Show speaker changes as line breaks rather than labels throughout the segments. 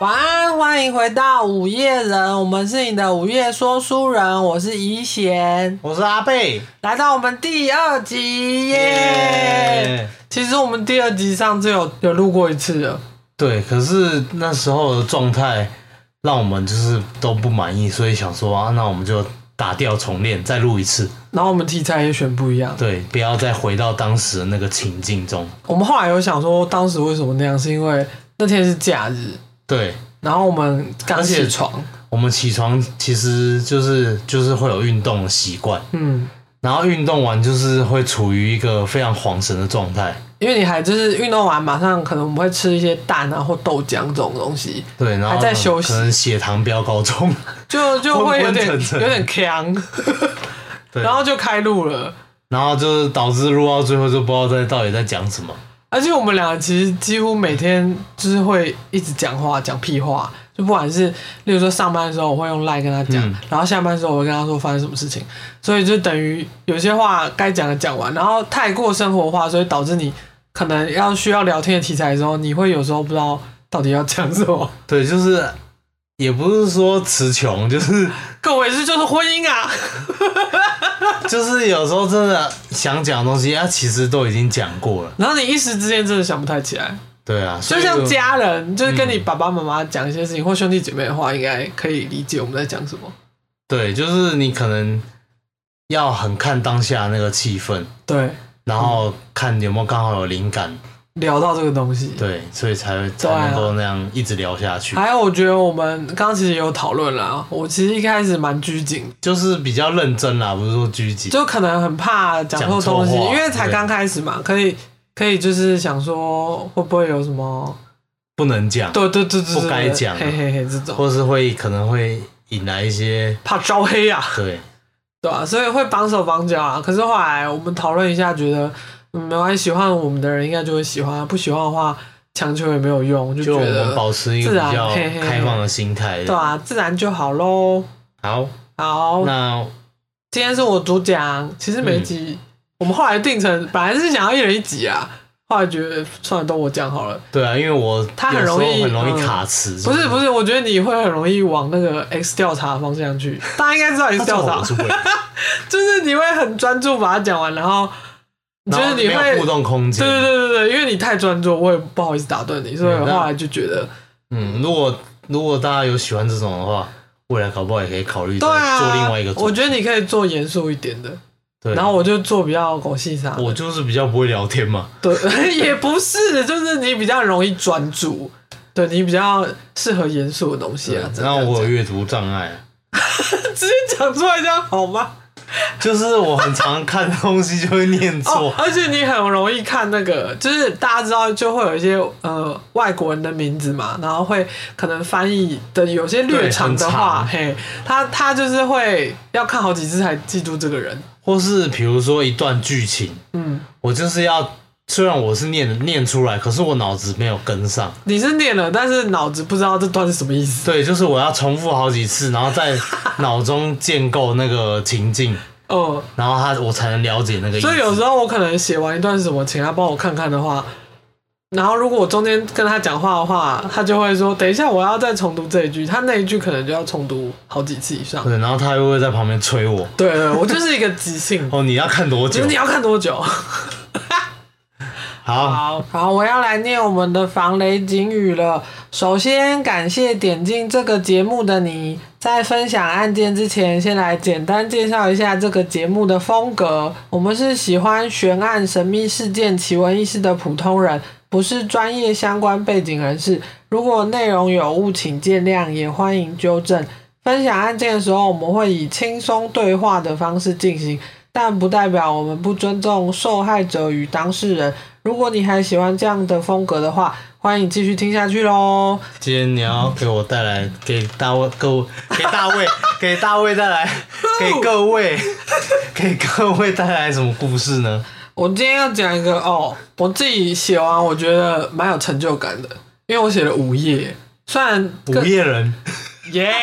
晚安，欢迎回到午夜人，我们是你的午夜说书人，我是怡贤，
我是阿贝，
来到我们第二集耶。
耶
其实我们第二集上次有有录过一次了，
对，可是那时候的状态让我们就是都不满意，所以想说啊，那我们就打掉重练，再录一次。
然后我们题材也选不一样。
对，不要再回到当时的那个情境中。
我们后来有想说，当时为什么那样，是因为那天是假日，
对，
然后我们刚起床，
我们起床其实就是就是会有运动的习惯，
嗯，
然后运动完就是会处于一个非常恍神的状态。
因为你还就是运动完马上可能我们会吃一些蛋啊或豆浆这种东西，
对，然后
还在休息
可能血糖飙高中。
就就会有点有点呛，然后就开录了。
然后就是导致录到最后就不知道在到底在讲什么。
而且我们两个其实几乎每天就是会一直讲话，讲屁话。就不管是例如说上班的时候，我会用 line 跟他讲，
嗯
然后下班的时候我会跟他说发生什么事情，所以就等于有些话该讲的讲完，然后太过生活化，所以导致你可能要需要聊天的题材的时候，你会有时候不知道到底要讲什么。
对，就是也不是说词穷，就是
各位，这就是婚姻啊！
就是有时候真的想讲的东西，啊，其实都已经讲过了。
然后你一时之间真的想不太起来，
对啊，
就像家人，就是跟你爸爸妈妈讲一些事情，或兄弟姐妹的话，应该可以理解我们在讲什么。
对，就是你可能要很看当下那个气氛，
对，
然后看有没有刚好有灵感，
聊到这个东西。
对，所以才会才能够那样一直聊下去。
还有，我觉得我们刚刚其实也有讨论啦。我其实一开始蛮拘谨，
就是比较认真啦，不是说拘谨。
就可能很怕讲错东西，因为才刚开始嘛，可以可以就是想说会不会有什么，
不能讲，
对对对
不该讲啊
嘿嘿嘿，这种
或是会可能会引来一些
怕招黑啊，
对
对啊、所以会绑手绑脚啊。可是后来我们讨论一下，觉得嗯没关系，喜欢我们的人应该就会喜欢，不喜欢的话强求也没有用，就觉得
保持一个比较开放的心态。
对啊，自然就好喽。
好，
好，
那
今天是我主讲，其实每一集、我们后来定成本来是想要一人一集啊，后来觉得算了，都我讲好了。
对啊，因为我
他很容易
很容易
嗯
卡词，
不是不是，我觉得你会很容易往那个 X 调查的方向去。大家应该知道 X 调查 就是你会很专注把它讲完，然后就是你会
没有互动空间。
对对对对对，因为你太专注，我也不好意思打断你，所以后来就觉得，
嗯，如果如果大家有喜欢这种的话，未来搞不好也可以考虑
对啊，
做另外一个。
我觉得你可以做严肃一点的，
对，
然后我就做比较狗戏啥。
我就是比较不会聊天嘛。
对，也不是，就是你比较容易专注，对你比较适合严肃的东西啊。
然后我有
有
阅读障碍，
直接讲出来这样好吗？
就是我很常看东西就会念
哦
错，。
而且你很容易看那个，就是大家知道就会有一些呃外国人的名字嘛，然后会可能翻译的有些略长的话，嘿，他他就是会要看好几次才记住这个人。
或是比如说一段剧情，
嗯，
我就是要，虽然我是念念出来，可是我脑子没有跟上。
你是念了，但是脑子不知道这段是什么意思。
对，就是我要重复好几次，然后在 脑中建构那个情境，
嗯，
然后他我才能了解那个意思。
所以有时候我可能写完一段什么，请他帮我看看的话，然后如果我中间跟他讲话的话，他就会说：“等一下，我要再重读这一句。”他那一句可能就要重读好几次以上。
对，然后他又会在旁边催我。
对对，我就是一个即兴。
哦，你要看多久？
你要看多久？
好，
好，我要来念我们的防雷警语了。首先，感谢点进这个节目的你。在分享案件之前，先来简单介绍一下这个节目的风格。我们是喜欢悬案、神秘事件、奇闻异事的普通人，不是专业相关背景人士。如果内容有误，请见谅，也欢迎纠正。分享案件的时候，我们会以轻松对话的方式进行，但不代表我们不尊重受害者与当事人。如果你还喜欢这样的风格的话，欢迎继续听下去喽。
今天你要给我带来，给大卫各位，给大卫，给大卫带来，给各位，给各位带来什么故事呢？
我今天要讲一个哦，我自己写完，我觉得蛮有成就感的，因为我写了五页，虽然
午
更
夜人，
耶。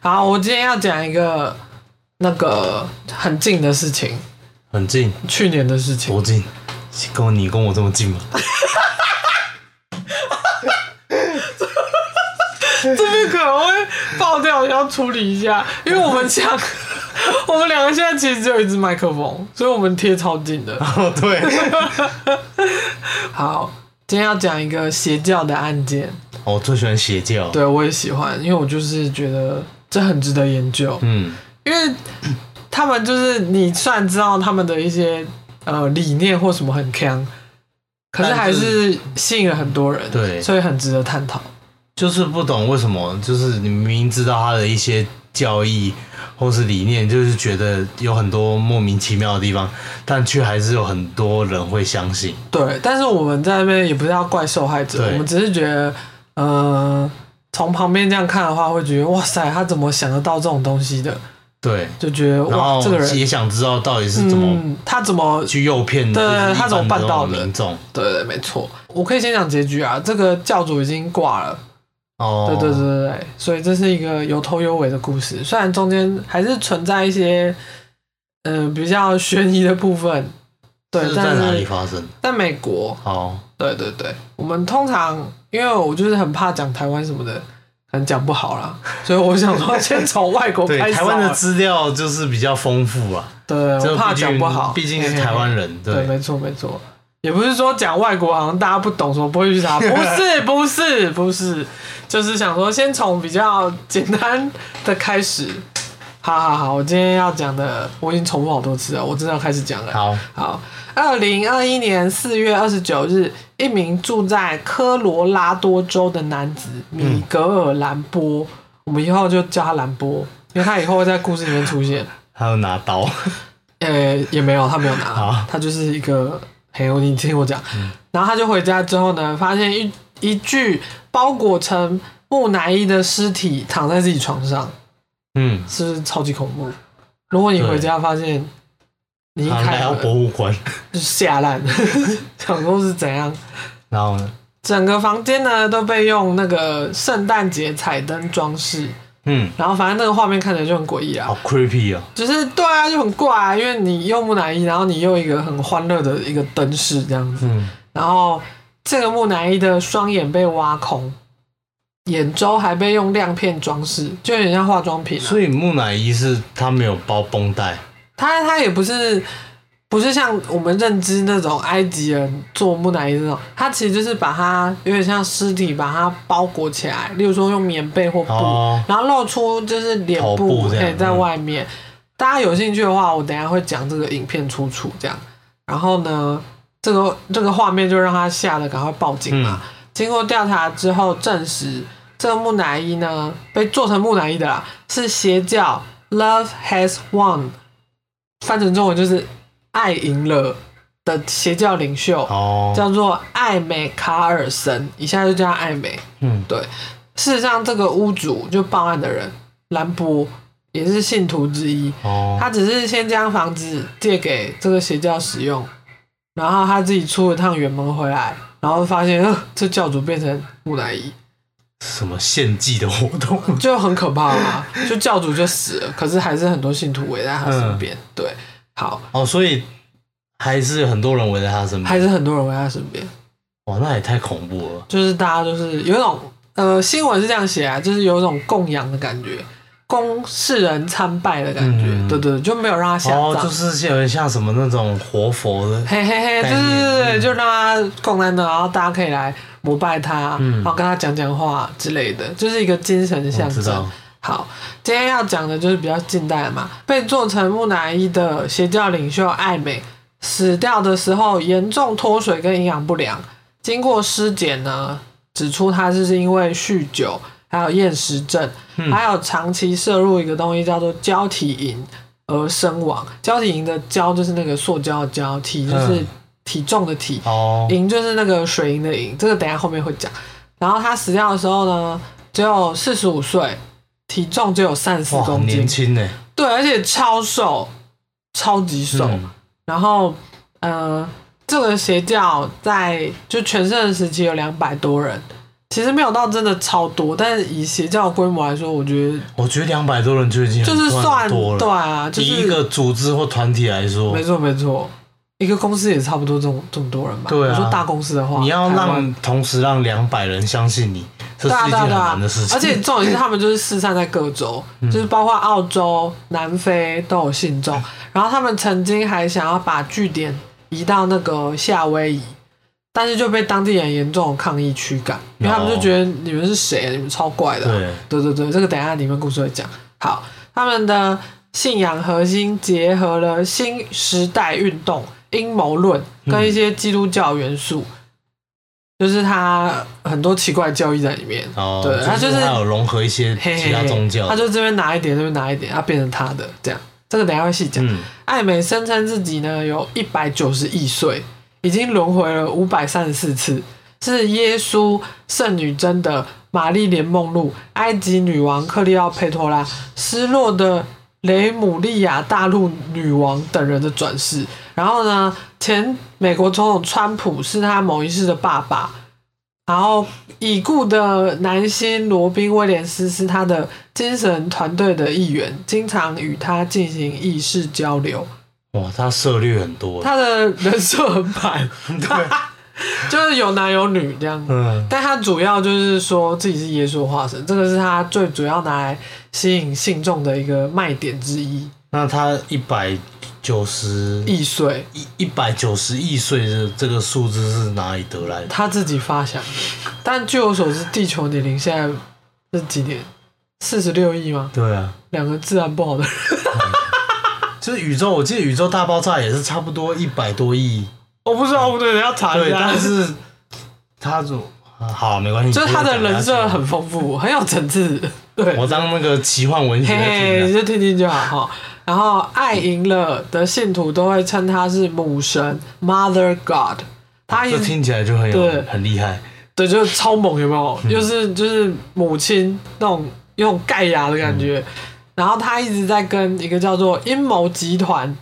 好，我今天要讲一个那个很近的事情，
很近，
去年的事情。
多近？跟我你跟我这么近吗？
这边可能会爆掉，要处理一下，因为我们讲，我们两个现在其实只有一支麦克风，所以我们贴超近的。
哦，对，
好，今天要讲一个邪教的案件，
我最喜欢邪教。
对我也喜欢，因为我就是觉得这很值得研究，
嗯，
因为他们就是你虽然知道他们的一些呃理念或什么很强，可是还是吸引了很多人，
对
所以很值得探讨。
就是不懂为什么，就是你明明知道他的一些教义或是理念，就是觉得有很多莫名其妙的地方，但却还是有很多人会相信。
对，但是我们在那边也不是要怪受害者，我们只是觉得，呃，从旁边这样看的话，会觉得哇塞，他怎么想得到这种东西的？
对，
就觉得哇，这个人
也想知道到底是怎么
嗯，他怎么
去诱骗
对他怎么办到的
民众。
对对，没错。我可以先讲结局啊，这个教主已经挂了。
哦，
对对对对对，所以这是一个有头有尾的故事，虽然中间还是存在一些嗯、呃比较悬疑的部分。对，
是在哪里发生？
在美国，
哦，
对对对，我们通常因为我就是很怕讲台湾什么的，讲不好啦，所以我想说 先从外国
对，
开始
台湾的资料就是比较丰富啊，
对，
这
我怕讲不好，
毕竟是台湾人，
对，
对，
没错没错，也不是说讲外国好像大家不懂什么不会去查，不是不是不是，就是想说先从比较简单的开始。好好好，我今天要讲的我已经重复好多次了，我真的要开始讲了。
好，
好，二零二一年四月二十九日，一名住在科罗拉多州的男子米格尔·兰波，我们以后就叫他兰波，因为他以后会在故事里面出现。
他有拿刀，
呃，也没有，他没有拿
好，
他就是一个，嘿，你听我讲，然后他就回家之后呢，发现一一具包裹成木乃伊的尸体躺在自己床上，
嗯，
是不是超级恐怖？如果你回家发现你一
好，来到
开
博物馆，
就吓烂，想说是怎样？
然后呢，
整个房间呢都被用那个圣诞节彩灯装饰，
嗯，
然后反正那个画面看起来就很诡异啊，
好 creepy 哦，
就是对啊，就很怪、啊，因为你用木乃伊，然后你用一个很欢乐的一个灯饰这样子，
嗯，
然后这个木乃伊的双眼被挖空，眼周还被用亮片装饰，就有点像化妆品啊。
所以木乃伊是它没有包绷带，
它它也不是不是像我们认知那种埃及人做木乃伊那种，他其实就是把它有点像尸体把它包裹起来，例如说用棉被或布，
哦
然后露出就是脸
头
部
部这样
哎在外面。大家有兴趣的话，我等一下会讲这个影片出处这样。然后呢，这个这个画面就让他吓得赶快报警嘛。经过调查之后，证实这个木乃伊呢被做成木乃伊的啦，是邪教 Love Has Won，翻成中文就是爱赢了的邪教领袖，
哦，
叫做艾美卡尔森，一下就叫他艾美。
嗯，
对，事实上这个屋主就报案的人兰波也是信徒之一，
哦，
他只是先将房子借给这个邪教使用，然后他自己出了趟远门回来，然后发现，呃，这教主变成木乃伊，
什么献祭的活动？
就很可怕啊！就教主就死了，可是还是很多信徒围在他身边。对，好，
哦，所以还是有很多人围在他身边，
还是很多人围在他身边，
哇，那也太恐怖了。
就是大家就是有一种呃，新闻是这样写啊，就是有一种供养的感觉，供世人参拜的感觉，
嗯
对对，就没有让他下葬。
哦，就是有点像什么那种活佛的，
嘿嘿嘿，对
概念
对对对，
嗯
就让他供在那，然后大家可以来膜拜他，
嗯。
然后跟他讲讲话之类的，就是一个精神的象征。好，今天要讲的就是比较近代的嘛，被做成木乃伊的邪教领袖艾美死掉的时候严重脱水跟营养不良，经过尸检呢，指出他是因为酗酒，还有厌食症，
嗯。
还有长期摄入一个东西叫做胶体银而身亡。胶体银的胶就是那个塑胶的胶，体就是
嗯
体重的体，
哦，
银就是那个水银的银，这个等下后面会讲。然后他死掉的时候呢，只有四十五岁，体重只有三十四
哇，很
公斤
年，轻呢。
对，而且超瘦，超级瘦。
嗯
然后，呃，这个邪教在就全盛时期有两百多人，其实没有到真的超多，但是以邪教的规模来说，我觉得
我觉得两百多人就已经很
就是算
多了。
对啊，就是
以一个组织或团体来说
没，错没错，一个公司也差不多这种这么多人吧。
对啊
我说大公司的话，
你要让同时让两百人相信你，这是一件很难的事，情。
而且重点是他们就是四散在各州，就是包括澳洲、南非都有信众。然后他们曾经还想要把据点移到那个夏威夷，但是就被当地人严重的抗议驱赶，因为他们就觉得你们是谁啊？你们超怪的啊、
对，
对对对，这个等一下里面故事会讲。好，他们的信仰核心结合了新时代运动、阴谋论跟一些基督教元素，就是他很多奇怪的教义在里面。
哦，
对他就是
他有融合一些其他宗教
他，就这边拿一点，这边拿一点，他变成他的这样。这个等一下会细讲。
嗯，
艾美声称自己呢有一百九十亿岁，已经轮回了五百三十四次，是耶稣、圣女贞德、玛丽莲梦露、埃及女王克利奥佩托拉、失落的雷姆利亚大陆女王等人的转世。然后呢，前美国总统川普是他某一世的爸爸，然后已故的男星罗宾威廉斯是他的精神团队的一员，经常与他进行意识交流。
哇，他涉猎很多，
他的人设很满，
对，
就是有男有女这样。
嗯，
但他主要就是说自己是耶稣的化身，这个是他最主要拿来吸引信众的一个卖点之一。
那他一百九十
亿岁，
一一百九十亿岁的这个数字是哪里得来的？
他自己发想的。但据我所知，地球年龄现在是几年？四十六亿吗？
对啊，
两个自然不好的人。
就是宇宙，我记得宇宙大爆炸也是差不多一百多亿，
我不知道，不对，要查一
对，
下。
但是他就啊好没关系，
就是他的人设
很。
很丰富，很有层次。对，
我当那个奇幻文学
嘿
在
嘿，
听的。
你就听听就好哈。然后爱赢了的信徒都会称他是母神 Mother God，他也
这听起来就很
对
有很厉害，
对，就是超猛，有没有？
嗯
又是就是母亲那种有种盖亚的感觉。然后他一直在跟一个叫做阴谋集团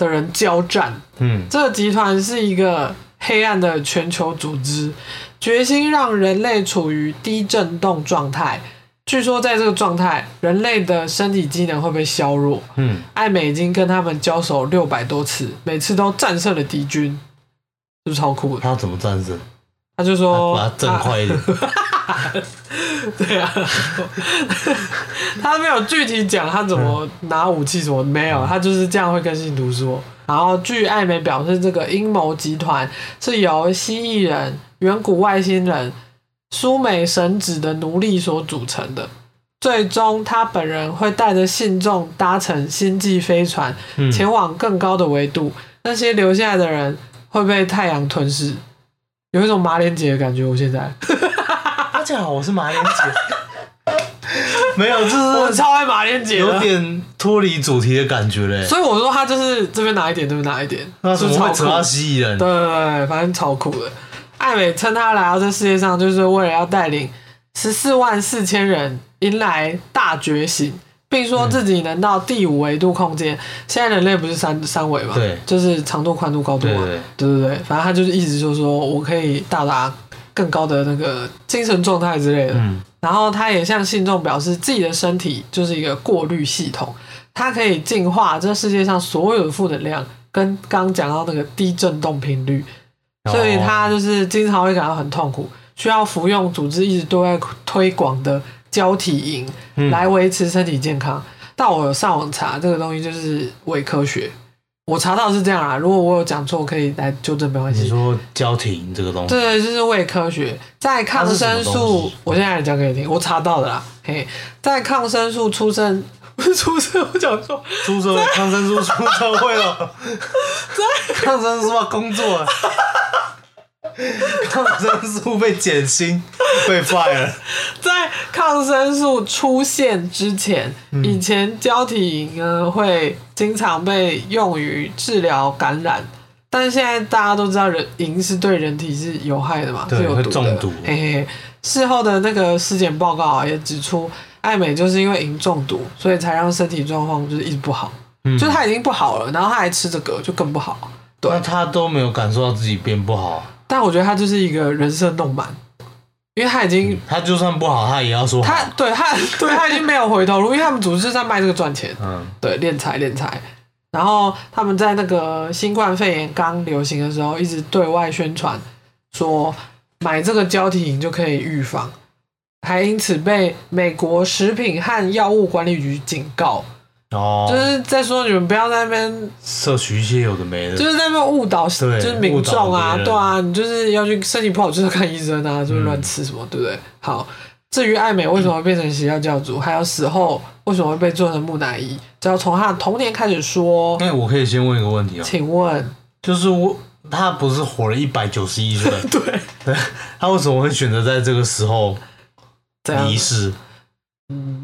的人交战，
嗯，
这个集团是一个黑暗的全球组织，决心让人类处于低振动状态。据说在这个状态，人类的身体机能会被削弱。
嗯，
艾美已经跟他们交手六百多次，每次都战胜了敌军，是不是超酷的？
他怎么战胜？
他就说，
把它震快一点。
对啊，他没有具体讲他怎么拿武器什么，没有，他就是这样会跟信徒说。然后据艾美表示，这个阴谋集团是由蜥蜴人、远古外星人、苏美神子的奴隶所组成的。最终，他本人会带着信众搭乘星际飞船，
嗯，
前往更高的维度。那些留下来的人会被太阳吞噬，有一种马连杰的感觉。我现在。
大家好，我是马莲姐。没有，就是
我超爱马连姐
有
的，
点脱离主题的感觉嘞。
所以我说他就是这边拿一点，这边拿一点，
那怎
是超酷
么会扯到蜥蜴人？
对对对，反正超酷的。艾美称他来到这世界上，就是为了要带领十四万四千人迎来大觉醒，并说自己能到第五维度空间。现在人类不是三三维嘛？
对
就是长度、宽度、高度嘛。
对对
对对对，反正他就是一直就说我可以到达更高的那个精神状态之类的。
嗯，
然后他也向信众表示，自己的身体就是一个过滤系统，它可以净化这世界上所有的负能量，跟刚刚讲到那个低振动频率，
哦。
所以他就是经常会感到很痛苦，需要服用组织一直都在推广的胶体饮
嗯。
来维持身体健康。但我有上网查这个东西就是伪科学，我查到是这样啦。如果我有讲错，可以来纠正，没关系。
你说交停这个东西，
对，就是伪科学，在抗生素，我现在来讲给你听，我查到的啦。嘿，在抗生素出生不是出生，我讲错，
出社会抗生素出社会了，在抗生素要工作了，抗生素被减薪，被 fire 了。
在抗生素出现之前，
嗯
以前胶体饮呢会经常被用于治疗感染，但是现在大家都知道人饮是对人体是有害的嘛，
对
是有毒的。
会中毒
嘿嘿嘿，事后的那个尸检报告啊也指出，艾美就是因为饮中毒，所以才让身体状况就是一直不好。
嗯
就是他已经不好了，然后他还吃这个，就更不好。对
那他都没有感受到自己变不好，
但我觉得他就是一个人设弄满，因为他已经
他就算不好，他也要说好
他对他对他已经没有回头路，因为他们组织是在卖这个赚钱，
嗯
对，敛财敛财。然后他们在那个新冠肺炎刚流行的时候，一直对外宣传说买这个胶体饮就可以预防。还因此被美国食品和药物管理局警告，
哦，
就是在说你们不要在那边，
摄取一些有的没的，
就是在那边误导，就是民众啊对啊，你就是要去身体不好就是看医生啊，就是乱吃什么，对不对？好，至于爱美为什么会变成邪教教主，还有死后为什么会被做成木乃伊，只要从他的童年开始说。
那我可以先问一个问题啊，
请问，
就是我他不是活了一百九十一岁，
对，
对，他为什么会选择在这个时候离？世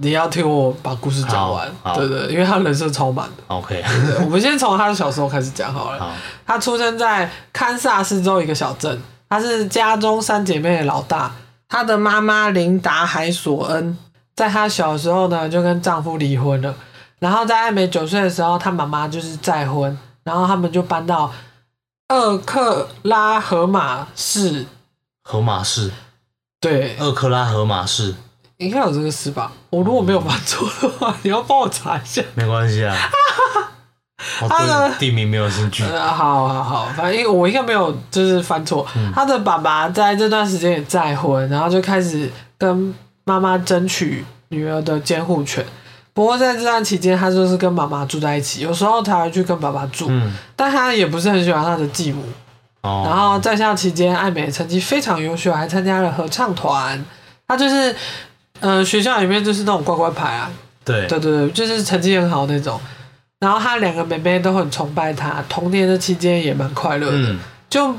你要听我把故事讲完。对对，因为他人生超满的。
？OK，
对我们先从他的小时候开始讲好了。
好，
他出生在堪萨斯州一个小镇，他是家中三姐妹的老大。他的妈妈琳达海索恩，在他小时候呢就跟丈夫离婚了，然后在艾美九岁的时候，他妈妈就是再婚，然后他们就搬到厄克拉荷马市，
荷马市，
对，
厄克拉荷马市，
应该有这个事吧？我如果没有犯错的话，你要帮我查一下。
没关系啊。我
他的
对地名没有兴趣。
呃，好好好，反正我应该没有就是犯错。他的爸爸在这段时间也再婚，然后就开始跟妈妈争取女儿的监护权。不过在这段期间，他就是跟妈妈住在一起，有时候他会去跟爸爸住，
嗯，
但他也不是很喜欢他的继母。
哦，
然后在校期间，艾美成绩非常优秀，还参加了合唱团。他就是，呃，学校里面就是那种乖乖牌啊，
对，
对对对，就是成绩很好那种。然后他两个妹妹都很崇拜他，童年的期间也蛮快乐的，
嗯，
就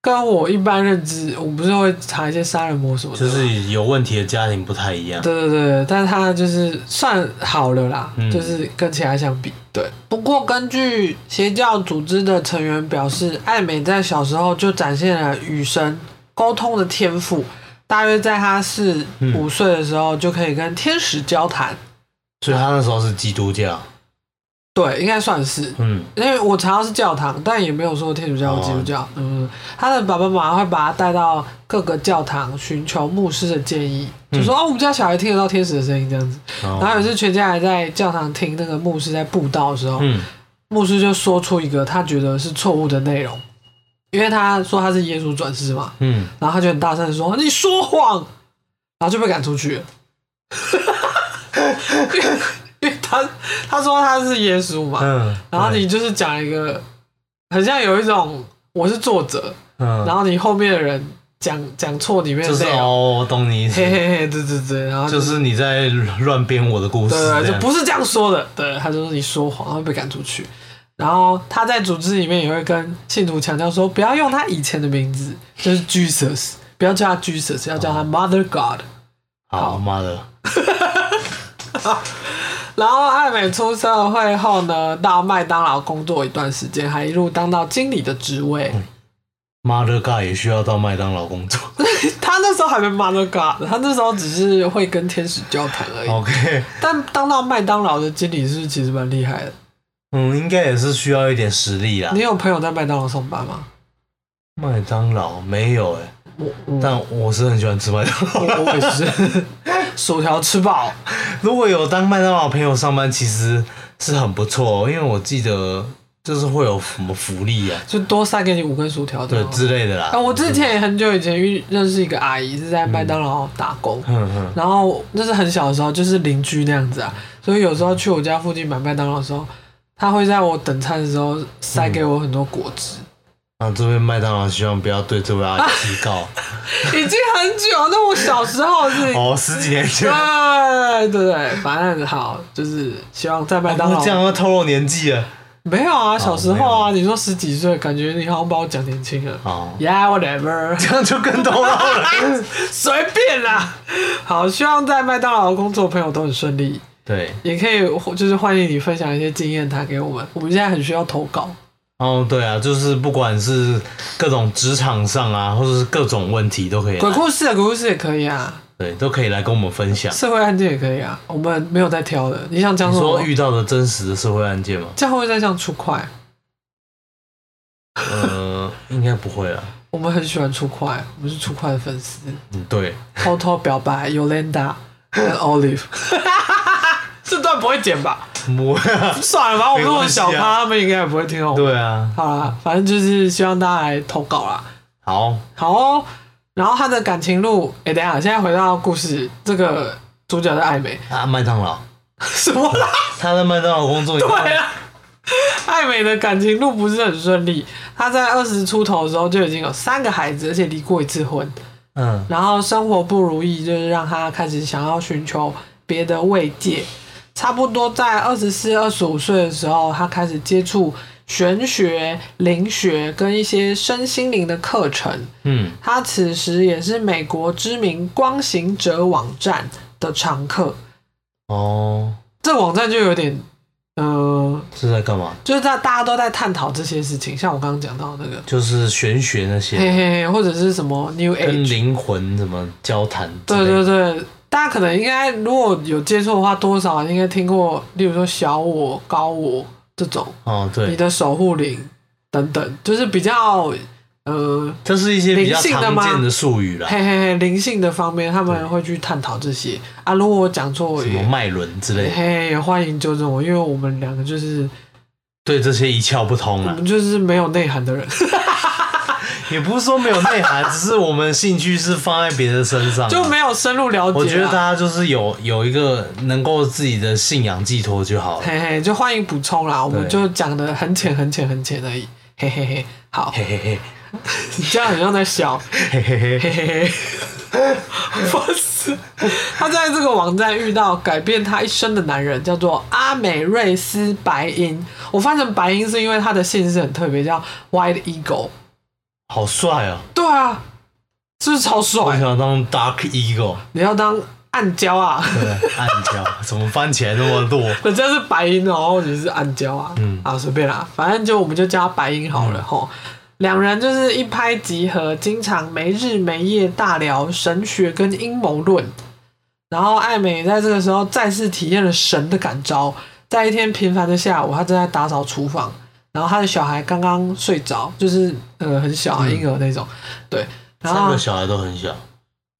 跟我一般认知，我不是会查一些杀人魔什么的，
就是有问题的家庭不太一样。
对对对，但是他就是算好了啦，
嗯。
就是跟其他相比，对。不过根据邪教组织的成员表示，艾美在小时候就展现了与神沟通的天赋，大约在他四
嗯
五岁的时候就可以跟天使交谈，
所以他那时候是基督教。
对，应该算是。
嗯，
因为我查到是教堂，但也没有说天主教或基督教。嗯，他的爸爸妈妈会把他带到各个教堂寻求牧师的建议，就说、哦，我们家小孩听得到天使的声音这样子。然后有
哦，
一次全家还在教堂听那个牧师在布道的时候，
嗯，
牧师就说出一个他觉得是错误的内容，因为他说他是耶稣转世嘛，
嗯，
然后他就很大声的说你说谎，然后就被赶出去。了。因为因为他他说他是耶稣嘛，
嗯，
然后你就是讲一个，很像有一种我是作者，
嗯，
然后你后面的人讲讲错里面
就是哦，我懂你意思。
嘿，嘿嘿，对对对，然后
就是你在乱编我的故事
对就不是这样说的，对，他就说你说谎，然后被赶出去。然后他在组织里面也会跟信徒强调说，不要用他以前的名字，就是 Jesus，不要叫他 Jesus，要叫他 Mother God。
好，Mother，
然后艾美出社会后呢，到麦当劳工作一段时间，还一路当到经理的职位。
Mother God 也需要到麦当劳工作。
他那时候还没 Mother God，他那时候只是会跟天使交谈而已。
OK，
但当到麦当劳的经理是其实蛮厉害的？
嗯，应该也是需要一点实力啦
你。有朋友在麦当劳上班吗？
麦当劳没有哎、
我我
但我是很喜欢吃麦当劳。
我我也是，薯条吃饱。
如果有当麦当劳朋友上班，其实是很不错、哦，因为我记得就是会有什么福利啊，
就多塞给你五根薯条
对
的。
之类的啦。
啊，我之前也很久以前遇认识一个阿姨，是在麦当劳打工，
嗯嗯，
然后那是很小的时候，就是邻居那样子啊，所以有时候去我家附近买麦当劳的时候，她会在我等餐的时候塞给我很多果汁，
啊，这边麦当劳希望不要对这位阿姨提告。
已经很久，那我小时候是。
哦，十几年前，
对对对，反正好，就是希望在麦当劳
哦这样会透露年纪了。
没有啊，小时候啊，你说十几岁，感觉你好像把我讲年轻了。
哦
，Yeah, whatever，
这样就更透露了。
随便啦。好，希望在麦当劳工作的朋友都很顺利，
对，
也可以就是欢迎你分享一些经验谈给我们。我们现在很需要投稿。
哦，对啊，就是不管是各种职场上啊，或者是各种问题都可以，
鬼故事啊鬼故事也可以啊，
对，都可以来跟我们分享。
社会案件也可以啊，我们没有在挑的。你想讲
你
什么？
说遇到的真实的社会案件吗？
这样会不会再像出快？
呃，应该不会啦。
我们很喜欢出快，我们是出快的粉丝。
嗯，对，
偷偷表白 Yolanda 跟 Olive，这段不会剪吧？
不会啊。
算了吧，我们那么小咖，他们应该也不会听到我们。
对啊，
好啦，反正就是希望大家来投稿啦。
好，
好哦，然后他的感情路，哎、等一下，现在回到故事，这个主角是艾美，
啊，麦当劳，
什么啦？
他在麦当劳工作，你
对啊，艾美的感情路不是很顺利。她在二十出头的时候就已经有三个孩子，而且离过一次婚。
嗯
然后生活不如意，就是让她开始想要寻求别的慰藉。差不多在二十四、二十五岁的时候，他开始接触玄学、灵学跟一些身心灵的课程。
嗯，
他此时也是美国知名光行者网站的常客。
哦，
这网站就有点，呃，
是在干嘛？
就是在大家都在探讨这些事情，像我刚刚讲到那个，
就是玄学那些，
嘿嘿嘿，或者是什么 New
跟
Age，
灵魂怎么交谈之
对？对对，大家可能应该如果有接触的话，多少应该听过，例如说小我、高我这种，
哦，对，
你的守护灵等等，就是比较呃，
这是一些比较
灵性的吗
常见的术语啦，
嘿嘿嘿，灵性的方面，他们会去探讨这些啊。如果我讲错，
什么脉轮之类的，
嘿嘿，欢迎纠正我，因为我们两个就是
对这些一窍不通啊。
我们就是没有内涵的人。
也不是说没有内涵，只是我们兴趣是放在别的身上啊，
就没有深入了解啊。
我觉得大家就是有有一个能够自己的信仰寄托就好了。
嘿嘿，就欢迎补充啦，我们就讲的很浅很浅很浅而已。嘿嘿嘿，好，
嘿嘿嘿，
你这样很像在笑。
嘿嘿嘿，
嘿嘿嘿，不是，他在这个网站遇到改变他一生的男人，叫做阿美瑞斯白鹰。我翻成白鹰是因为他的姓氏很特别，叫 White Eagle。
好帅啊！
对啊，是不是超
我
帅？
想当 Dark Eagle，
你要当暗礁啊？
对，暗礁 怎么翻起来那么弱？
人家是白鹰，然后你是暗礁啊，
嗯
啊随便啦，反正就我们就叫他白银好了吼。两人就是一拍即合，经常没日没夜大聊神学跟阴谋论。然后艾美在这个时候再次体验了神的感召，在一天平凡的下午，她正在打扫厨房，然后他的小孩刚刚睡着，就是呃很小婴儿那种，对。然后
三个小孩都很小，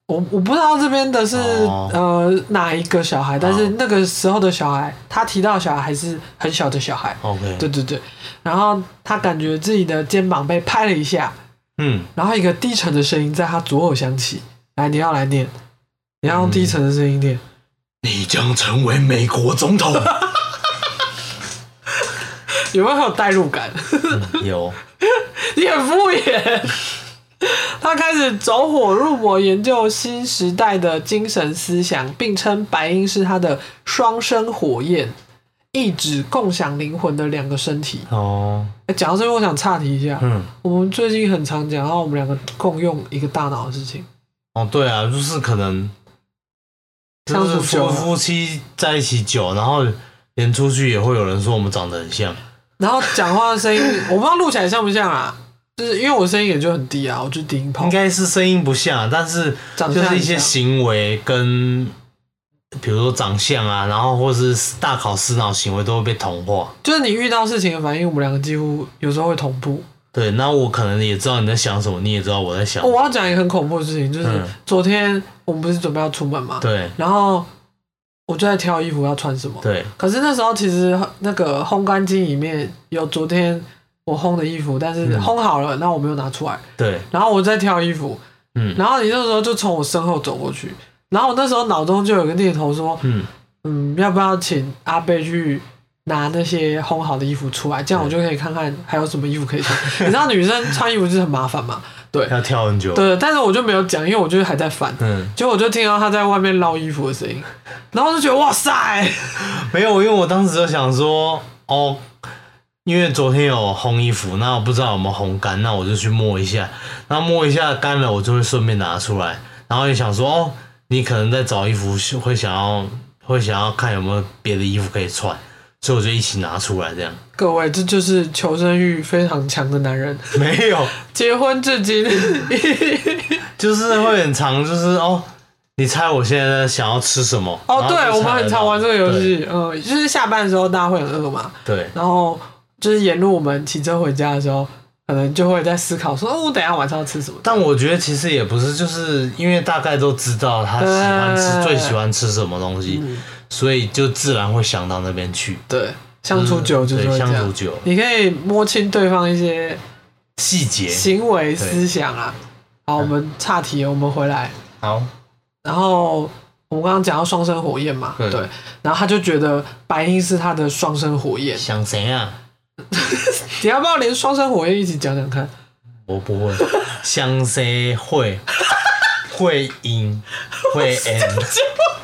我我不知道这边的是、
哦
呃哪一个小孩，但是
哦
那个时候的小孩，他提到的小孩还是很小的小孩。
OK，
对对对，然后他感觉自己的肩膀被拍了一下，
嗯，
然后一个低沉的声音在他左耳响起。来，你要来念，你要用低沉的声音念。
你将成为美国总统。
有没有很有代入感？
嗯有，
你很敷衍。他开始走火入魔，研究新时代的精神思想，并称白鹰是他的双生火焰，意指共享灵魂的两个身体。
哦，
哎，讲到这边，我想岔题一下，
嗯，
我们最近很常讲到我们两个共用一个大脑的事情。
哦，对啊，就是可能
相处
就是夫夫妻在一起久，然后连出去也会有人说我们长得很像。
然后讲话的声音，我不知道录起来像不像啊？就是因为我声音也就很低啊，我就低音炮
应，该是声音不像，但是
长
就是一些行为跟，比如说长相啊，然后或是大考思脑行为都会被同化。
就是你遇到事情的反应，我们两个几乎有时候会同步。
对，那我可能也知道你在想什么，你也知道我在想
哦。我要讲一个很恐怖的事情，就是
嗯
昨天我们不是准备要出门嘛，
对
然后我就在挑衣服要穿什么。
对，
可是那时候其实那个烘干机里面有昨天我烘的衣服，但是
嗯
烘好了，那我没有拿出来。
对，
然后我在挑衣服，
嗯
然后你那时候就从我身后走过去，然后我那时候脑中就有个念头说，
嗯，
嗯，要不要请阿贝去拿那些烘好的衣服出来，这样我就可以看看还有什么衣服可以穿。你知道女生穿衣服就是很麻烦嘛，对。
要跳很久。
对，但是我就没有讲，因为我就是还在烦。
嗯，
结果我就听到他在外面捞衣服的声音，然后就觉得哇塞，
没有，因为我当时就想说，哦，因为昨天有烘衣服，那我不知道有没有烘干，那我就去摸一下，那摸一下干了，我就会顺便拿出来，然后也想说，哦，你可能在找衣服，会想要会想要看有没有别的衣服可以穿，所以我就一起拿出来，这样。
各位，这就是求生欲非常强的男人，
没有，
结婚至今，
就是会很长，就是哦，你猜我现在想要吃什么？
哦，对，我们很常玩这个游戏，嗯，就是下班的时候大家会很饿嘛，
对，
然后就是沿路我们骑车回家的时候，可能就会在思考说，哦，我等一下晚上要吃什么。
但我觉得其实也不是，就是因为大概都知道他喜欢吃最喜欢吃什么东西，
嗯，
所以就自然会想到那边去。
对，相处久就是
对
会这样，
相处久，
你可以摸清对方一些
细节
行为思想啊。好，我们岔题，我们回来。
好，
然后我们刚刚讲到双生火焰嘛，
对
对，然后他就觉得白鹰是他的双生火焰。
想谁啊？
你要不要连双生火焰一起讲讲看？
我不会，相谁会 会赢会 N，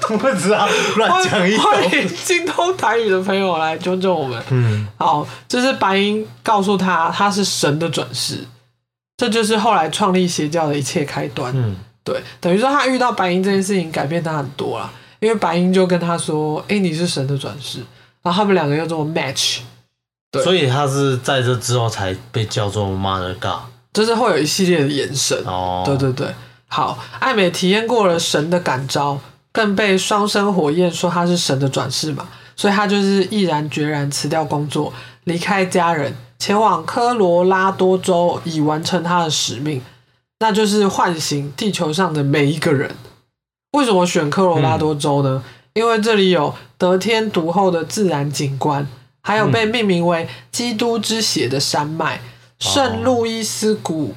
我不知道乱讲一
会
通。
精通台语的朋友来纠正我们。
嗯，
好，就是白银告诉他他是神的转世，这就是后来创立邪教的一切开端。
嗯，
对，等于说他遇到白银这件事情改变他很多啦，因为白银就跟他说：“哎、你是神的转世。”然后他们两个又这么 match，对
所以他是在这之后才被叫做 Mother God。
就是会有一系列的延伸。
哦，
对对对，好，艾美体验过了神的感召，更被双生火焰说他是神的转世嘛，所以他就是毅然决然辞掉工作，离开家人，前往科罗拉多州，以完成他的使命，那就是唤醒地球上的每一个人。为什么选科罗拉多州呢？因为这里有得天独厚的自然景观，还有被命名为“基督之血”的山脉。圣路易斯谷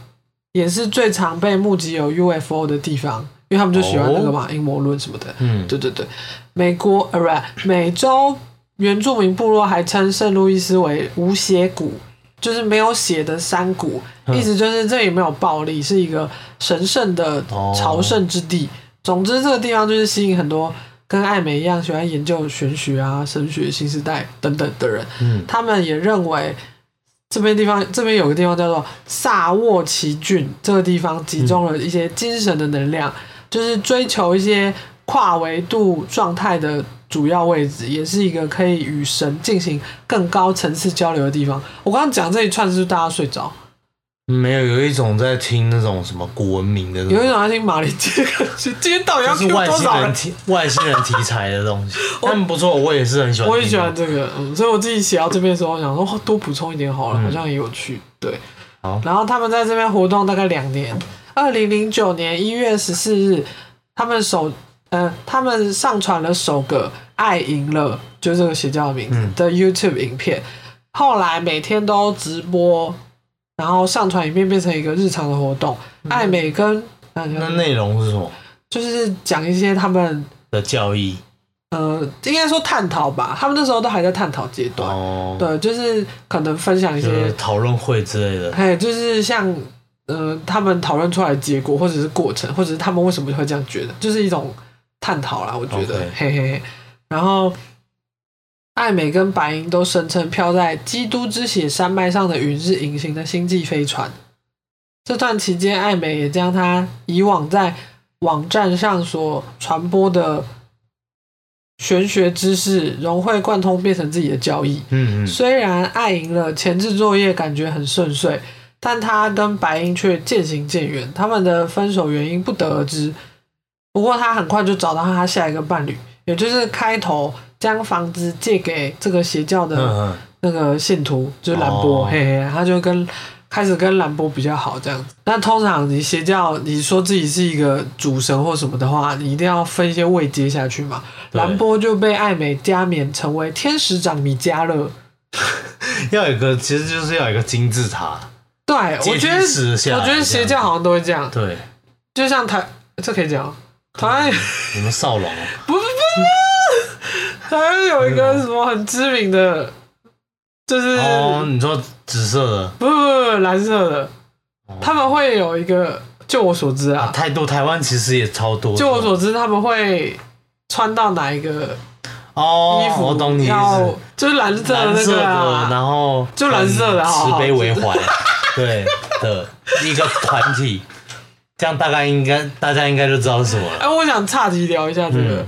也是最常被目击有 UFO 的地方，因为他们就喜欢那个嘛阴谋论什么的。
嗯，
对对对，美国呃不是美洲原住民部落还称圣路易斯为无血谷，就是没有血的山谷，
嗯。
意思就是这里没有暴力，是一个神圣的
哦。
朝圣之地。总之，这个地方就是吸引很多跟艾美一样喜欢研究玄学啊、神学、新时代等等的人。
嗯，
他们也认为这边地方这边有个地方叫做萨沃奇郡，这个地方集中了一些精神的能量，就是追求一些跨维度状态的主要位置，也是一个可以与神进行更高层次交流的地方。我刚刚讲这一串是不是大家睡着？
没有，有一种在听那种什么古文明的
有一种在听马林杰克斯，今天到底要
就是外星
多少人？
人题外星人题材的东西，他们不错，我也是很喜欢。
我也喜欢。这个，嗯，所以我自己写到这边的时候，我想说哦多补充一点好了，
嗯
好像也有趣，对。
好
然后他们在这边活动大概两年，二零零九年一月十四日，他们首，呃，他们上传了首个《爱赢了》，就这个邪教的名字、
嗯
的 YouTube 影片，后来每天都直播，然后上传影片变成一个日常的活动。爱美跟，那
那内容是什么
就是讲一些他们。
的教义？
呃，应该说探讨吧，他们那时候都还在探讨阶段。
哦，
对，就是可能分享一些，
讨论会之类的。
哎，就是像呃，他们讨论出来的结果，或者是过程，或者是他们为什么会这样觉得，就是一种探讨啦。我觉得嘿嘿嘿。然后，艾美跟白银都声称飘在基督之血山脉上的云是隐形的星际飞船。这段期间，艾美也将她以往在网站上所传播的玄学知识融会贯通，变成自己的交易。
嗯嗯，
虽然爱赢了前置作业感觉很顺遂，但他跟白英却渐行渐远，他们的分手原因不得而知。不过他很快就找到他下一个伴侣，也就是开头将房子借给这个邪教的
嗯
那个信徒，就是兰波，
哦
嘿嘿，他就跟开始跟兰波比较好这样子。那通常你邪教，你说自己是一个主神或什么的话，你一定要分一些位阶下去嘛。
对
兰波就被艾美加冕成为天使长米迦勒。
嗯，要有一个，其实就是要有一个金字塔。
对，我觉得我觉得邪教好像都会这样，
对，
就像台，这可以讲，台。湾
你们少龙哦，
不不不，台湾有一个什么很知名的，就是、
哦，你说紫色的。
不不不不蓝色的，
哦。
他们会有一个，就我所知
啊，
啊，
太多，台湾其实也超多。
就我所知，他们会穿到哪一个
哦，
衣服
我懂你意
要
思，
就是蓝色的那个啊，
然后
就蓝色的好
慈悲为怀，对的一个团体，这样大概应该大家应该就知道是什么了。
哎，我想岔题聊一下这个。
嗯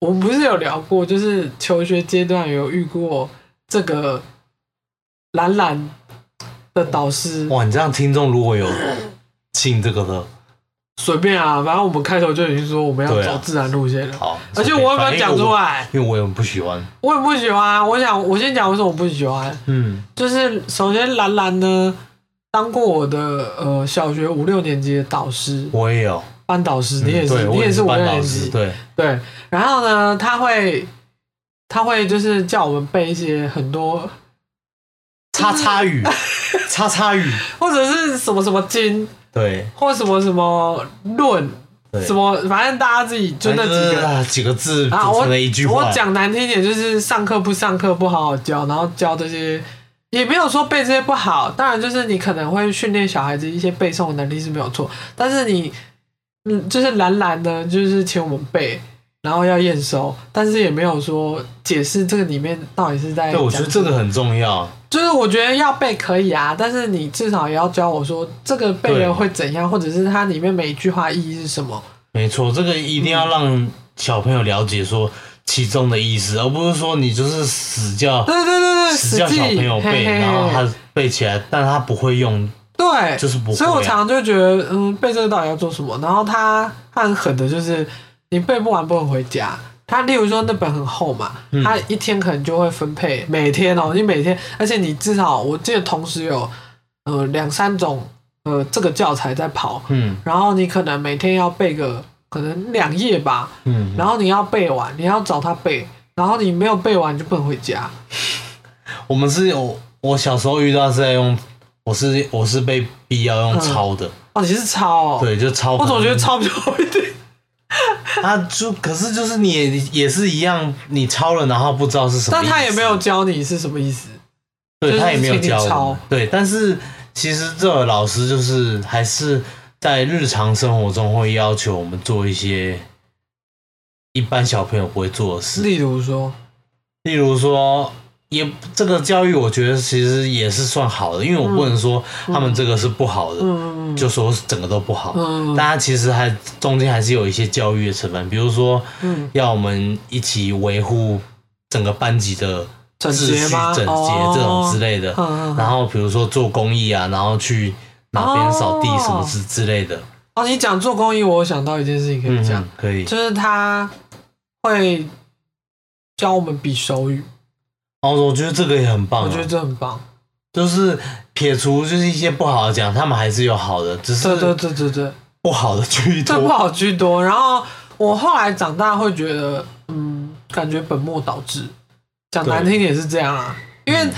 我们不是有聊过，就是求学阶段有遇过这个蓝蓝的导师，
哇，你这样听众如果有信这个的，
随便啊，反正我们开头就已经说我们要
对啊
走自然路线了。
好，
而且我有没有讲出
来？
来？
因为我也不喜欢。
我也不喜欢啊。我想，我先讲为什么我不喜欢。
嗯，
就是首先，蓝蓝呢当过我的呃小学五六年级的导师，
我也有，
班导师，你也是，你
也
是五六年级，
对，
对。然后呢，他会他会就是叫我们背一些很多
叉叉语，叉叉语，
或者是什么什么经，
对，
或什么什么论，
对
什么反正大家自己就那几个。
啊几个字
啊，我
组成的一句话。
我讲难听一点，就是上课不上课，不好好教，然后教这些，也没有说背这些不好。当然，就是你可能会训练小孩子一些背诵的能力是没有错，但是你，嗯，就是懒懒的，就是请我们背，然后要验收，但是也没有说解释这个里面到底是在。
对，我觉得这个很重要。
就是我觉得要背可以啊，但是你至少也要教我说这个背了会怎样，或者是它里面每一句话意义是什么。
没错，这个一定要让小朋友了解说其中的意思，而不是说你就是死叫
对对对对，
死叫小朋友背，
嘿嘿嘿。
然后他背起来，但他不会用，
对，
就是不会。啊
所以我常常就觉得，嗯，背这个到底要做什么？然后他他很狠的，就是你背不完不能回家。他例如说那本很厚嘛，
嗯。
他一天可能就会分配每天哦，你每天，而且你至少我记得同时有呃两三种呃这个教材在跑，
嗯。
然后你可能每天要背个可能两页吧，
嗯，
然后你要背完，你要找他背，然后你没有背完你就不能回家。
我们是有，我小时候遇到是在用，我是我是被逼要用抄的，
哦，你是抄、哦，
对，就抄。
我总觉得抄比较好一点。
啊，就可是就是你也也是一样，你抄了然后不知道是什么
但他也没有教你是什么意思。就是
对他也没有教
你
对，但是其实这个老师就是还是在日常生活中会要求我们做一些一般小朋友不会做的事，
例如说，
例如说。也这个教育，我觉得其实也是算好的，因为我不能说他们这个是不好的，
嗯
就说整个都不好。
嗯。
大家其实还中间还是有一些教育的成分，比如说
嗯，
要我们一起维护整个班级的秩序、整洁
哦
这种之类的。然后比如说做公益啊，然后去哪边扫地什么之之类的。
哦，你讲做公益，我想到一件事情可以讲，
嗯，可以。
就是他会教我们比手语，
哦，我觉得这个也很棒、啊。
我觉得这很棒。
就是撇除就是一些不好的讲，他们还是有好的，只是
对对对对对，
不好的居
这不
多。
好居多。然后我后来长大会觉得，嗯，感觉本末倒置。讲难听点是这样啊，因为、
嗯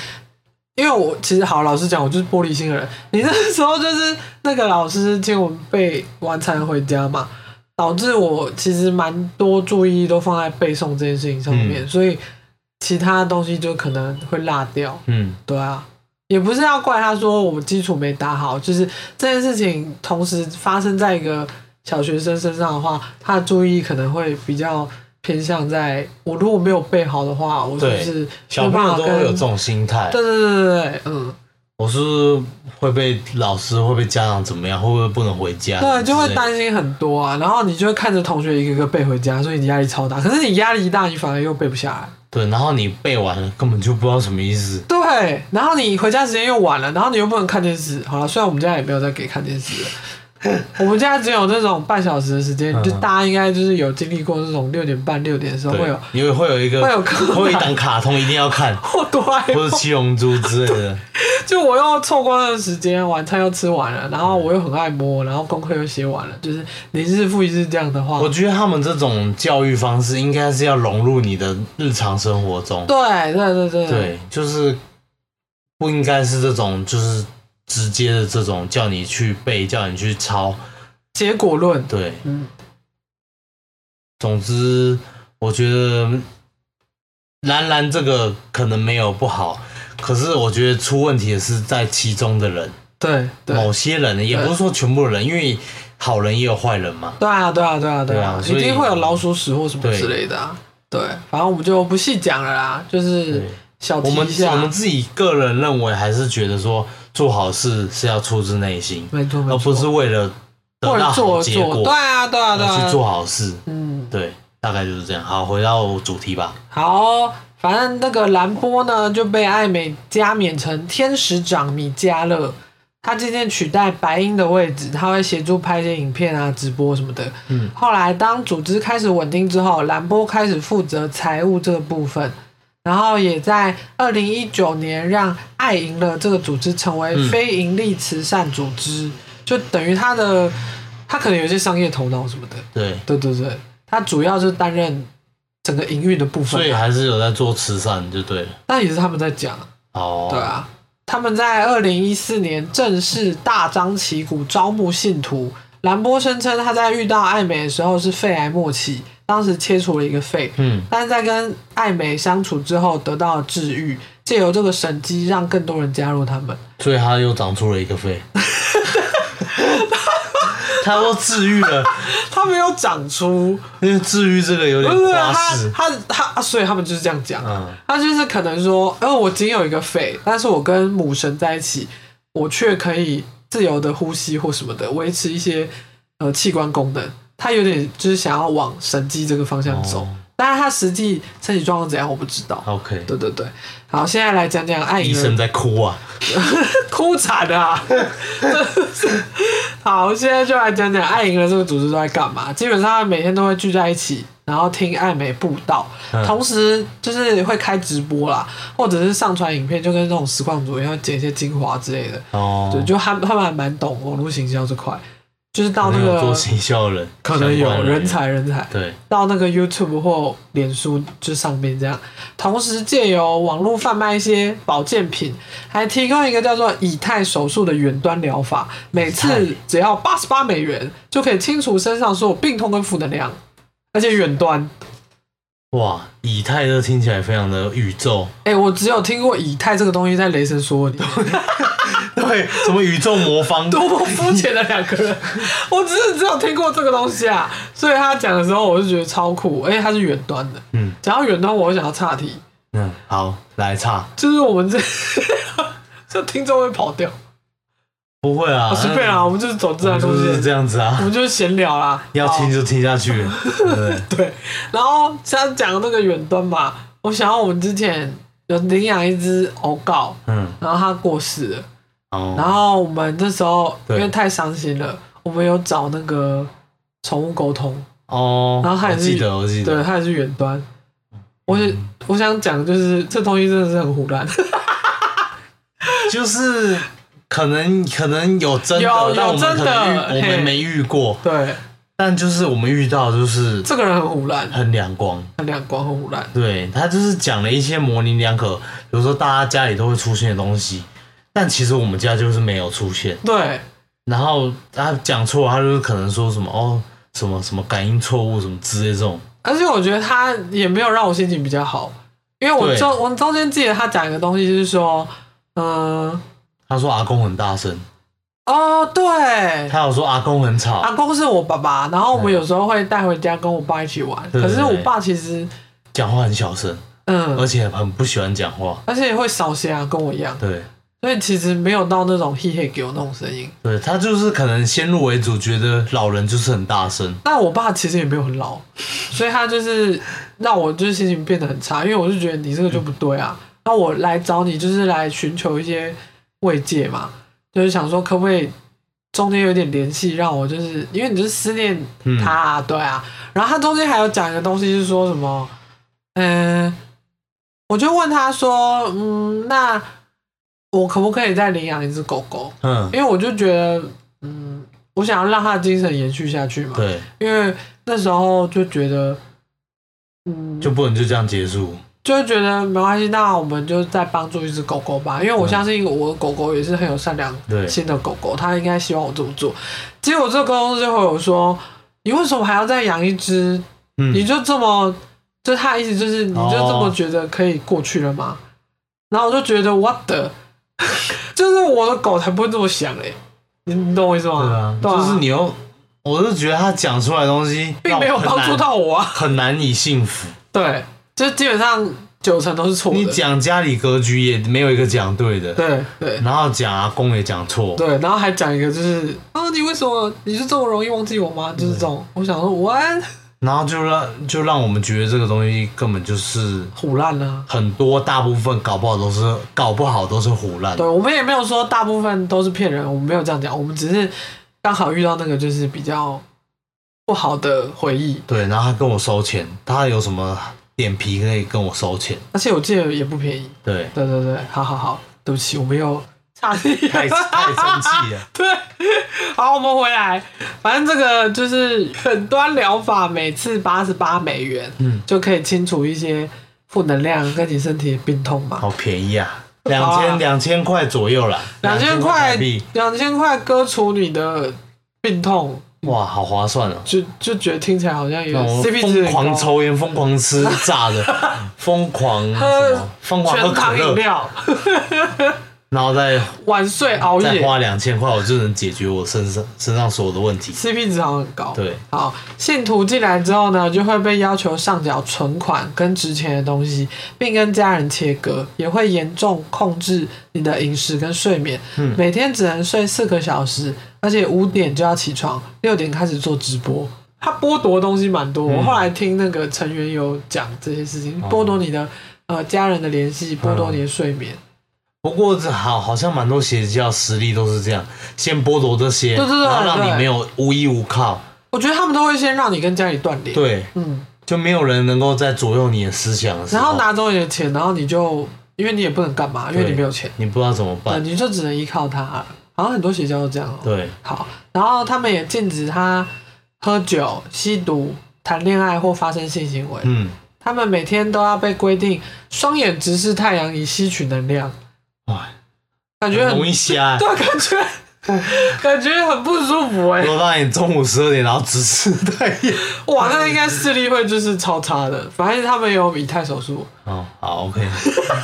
因为我其实好老实讲，我就是玻璃心的人。你那时候就是那个老师请我们背完才能回家嘛，导致我其实蛮多注意力都放在背诵这件事情上面，所以其他东西就可能会落掉。
嗯，
对啊，也不是要怪他说我们基础没打好，就是这件事情同时发生在一个小学生身上的话，他的注意力可能会比较偏向在我如果没有背好的话，我
就
是
小朋友都会有这
种？
心态。
对对对对对，嗯，
我是会被老师会被家长怎么样？会不会不能回家？
对，就会担心很多啊，然后你就会看着同学一个个背回家，所以你压力超大。可是你压力一大，你反而又背不下来。
对，然后你背完了，根本就不知道什么意思。
对，然后你回家时间又晚了，然后你又不能看电视。好了，虽然我们家也没有在给看电视了，我们家只有那种半小时的时间，
嗯。
就大家应该就是有经历过这种六点半、六点的时候会
对
有，
因为会有一个
会有
会有一档卡通一定要看，
或哆啦 A 梦，
或者七龙珠之类的。
就我又错过那个时间，晚餐又吃完了，然后我又很爱摸，然后功课又写完了，就是你日复一日这样的话，
我觉得他们这种教育方式应该是要融入你的日常生活中。
对对对对。
对，就是不应该是这种，就是直接的这种叫你去背，叫你去抄。
结果论，
对，
嗯，
总之我觉得蓝蓝这个可能没有不好，可是我觉得出问题的是在其中的人，
对对。
某些人，也不是说全部的人，因为好人也有坏人嘛。
对啊对啊对啊对啊，
对啊
一定会有老鼠屎或什么
对
之类的啊，对，反正我们就不细讲了啦，就是
小我们我们自己个人认为，还是觉得说做好事是要出自内心，
没错，
而不是为了得到好结果
对啊对啊对啊，
去做好事。
嗯，
对，大概就是这样。好，回到主题吧。
好，反正那个兰波呢就被艾美加冕成天使长米迦勒，他渐渐取代白鹰的位置，他会协助拍一些影片啊、直播什么的。
嗯，
后来当组织开始稳定之后，兰波开始负责财务这个部分，然后也在二零一九年让爱赢了这个组织成为
嗯。
非营利慈善组织，就等于他的他可能有一些商业头脑什么的。
对，
对对对，他主要就是担任整个营运的部分。
所以
啊，
还是有在做慈善，就对了。
但也是他们在讲，
哦，
对，啊，他们在二零一四年正式大张旗鼓招募信徒。兰波声称他在遇到艾美的时候是肺癌末期，当时切除了一个肺，
嗯，
但是在跟艾美相处之后得到了治愈，借由这个神机让更多人加入他们。
所以他又长出了一个肺。他都治愈了，
他没有长出，
因为治愈这个有点
不是
夸
他。他他，所以他们就是这样讲。
嗯，
他就是可能说，呃，我仅有一个肺，但是我跟母神在一起，我却可以自由的呼吸或什么的，维持一些呃器官功能。他有点就是想要往神迹这个方向走，
哦
但是他实际身体状况怎样我不知道。
OK，
对对对，好，现在来讲讲爱
医生在哭啊。
哭惨啊！好，现在就来讲讲爱莹的这个组织都在干嘛。基本上他每天都会聚在一起，然后听爱美布道，
嗯
同时就是会开直播啦，或者是上传影片，就跟那种实况组一样，剪一些精华之类的。
哦，
对，就他们他们还蛮懂网络行销这块，就是到那个
可能有做行销的人，
可能有人。才人才，
对，
到那个 YouTube 或脸书就上面这样，同时借由网络贩卖一些保健品，还提供一个叫做以太手术的远端疗法，每次只要八十八美元就可以清除身上所有病痛跟负能量，而且远端。
哇，以太这听起来非常的宇宙，
哎、我只有听过以太这个东西在雷神说里面，
对，什么宇宙魔方，
多么肤浅的两个人，我只是只有听过这个东西啊，所以他讲的时候我就觉得超酷，而且它是远端的。
嗯。
讲到远端，我会想要岔题，
嗯，好，来岔，
就是我们这 这听众会跑掉，
不会啊，
啊随便啊，我们就是走自然路
就是
线，
这样子啊。
我，们就是闲聊啦，
要听就听下去，对不对？
对。然后像讲那个远端嘛，我想要我们之前有领养一只欧告，
嗯，
然后它过世了，然
哦，
后我们那时候因
对
为太伤心了，我们有找那个宠物沟通，
哦，
然后他也是
我记得，我记得，
对，它也是远端。我也我想讲，就是这东西真的是很胡乱，
就是可能可能有真的，
有
但我们
有真的
可能遇我
嘿
们没遇过，
对，
但就是我们遇到就是
这个人很胡乱，
很两光。
很两光，很胡乱。
对他就是讲了一些模棱两可，比如说大家家里都会出现的东西，但其实我们家就是没有出现。
对，
然后他讲错，他就是可能说什么哦什么什么感应错误什么之类这种。
而且我觉得他也没有让我心情比较好，因为我
对
中我中间记得他讲一个东西，就是说，嗯、
他说阿公很大声，
哦，对，
他有说阿公很吵，
阿公是我爸爸，然后我们有时候会带回家跟我爸一起玩，
对
可是我爸其实，
讲话很小声，
嗯，
而且很不喜欢讲话。
而且会扫瞎，跟我一样，
对，
所以其实没有到那种嘿嘿给我那种声音。
对他就是可能先入为主，觉得老人就是很大声。
但我爸其实也没有很老，所以他就是让我就是心情变得很差，因为我就觉得你这个就不对啊。那我来找你就是来寻求一些慰藉嘛，就是想说可不可以中间有点联系，让我就是因为你就是思念
嗯
他、啊，对啊。然后他中间还有讲一个东西，是说什么，嗯、我就问他说，嗯，那我可不可以再领养一只狗狗？
嗯，
因为我就觉得，嗯，我想要让他的精神延续下去嘛。
对，
因为那时候就觉得，嗯，
就不能就这样结束。
就会觉得没关系，那我们就再帮助一只狗狗吧。因为我相信我的狗狗也是很有善良
对，
心的狗狗，它应该希望我这么做。结果这个公司就会有说，你为什么还要再养一只？
嗯
你就这么，就他的意思就是你就这么觉得可以过去了吗？然后我就觉得 what the，就是我的狗才不会这么想嘞，你你懂我意思吗？
对啊，就是你又，我是觉得他讲出来的东西
并没有帮助到我啊。
很难以幸福。
对，就基本上九成都是错的。
你讲家里格局也没有一个讲对的，
对对。
然后讲阿公也讲错，
对，然后还讲一个就是啊，你为什么你是这么容易忘记我吗？就是这种，我想说 what
然后就让就让我们觉得这个东西根本就是
胡烂啊。
很多大部分搞不好都是搞不好都是胡乱。
对，我们也没有说大部分都是骗人，我们没有这样讲，我们只是刚好遇到那个就是比较不好的回忆，
对，然后他跟我收钱，他有什么脸皮可以跟我收钱？
而且我记得也不便宜。
对，
对对对，好好好，对不起，我们又差
太太生气了。
对，好，我们回来，反正这个就是远端疗法，每次八十八美元，
嗯，
就可以清除一些负能量跟你身体的病痛嘛。
好便宜啊！两千两千块左右啦，
两千
2000
块
币，，
两千块割除你的病痛，
哇，好划算哦！
就就觉得听起来好像有
疯狂。抽烟，疯狂吃炸的，疯狂什么，疯狂喝
饮
乐，
料，
然后再
晚睡熬夜
再花两千块，我就能解决我身上身上所有的问题。
，CP 值好像很高。
对，
好，信徒进来之后呢，就会被要求上缴存款跟值钱的东西，并跟家人切割，也会严重控制你的饮食跟睡眠。
嗯
每天只能睡四个小时，而且五点就要起床，六点开始做直播。他剥夺的东西蛮多，我
嗯
后来听那个成员有讲这些事情，
哦
剥夺你的呃家人的联系，剥夺你的睡眠。
不过这好好像蛮多邪教实力都是这样，先剥夺这些，
对对对
然后让你没有无依无靠，
我觉得他们都会先让你跟家里断联，
对，
嗯，
就没有人能够再左右你的思想的时候，
然后拿走你的钱，然后你就因为你也不能干嘛，因为
对
你没有钱。
你不知道怎么
对，
办，
你就只能依靠他。好像很多邪教都这样。哦、
对，
好，然后他们也禁止他喝酒、吸毒、谈恋爱或发生性行为。
嗯，
他们每天都要被规定双眼直视太阳以吸取能量，
哇，
感觉很
容易瞎。
对，感觉 感觉很不舒服哎、
如果让你中午十二点然后直视太阳，
哇，那应该视力会就是超差的。反正他们有以太手术。
哦，好，OK，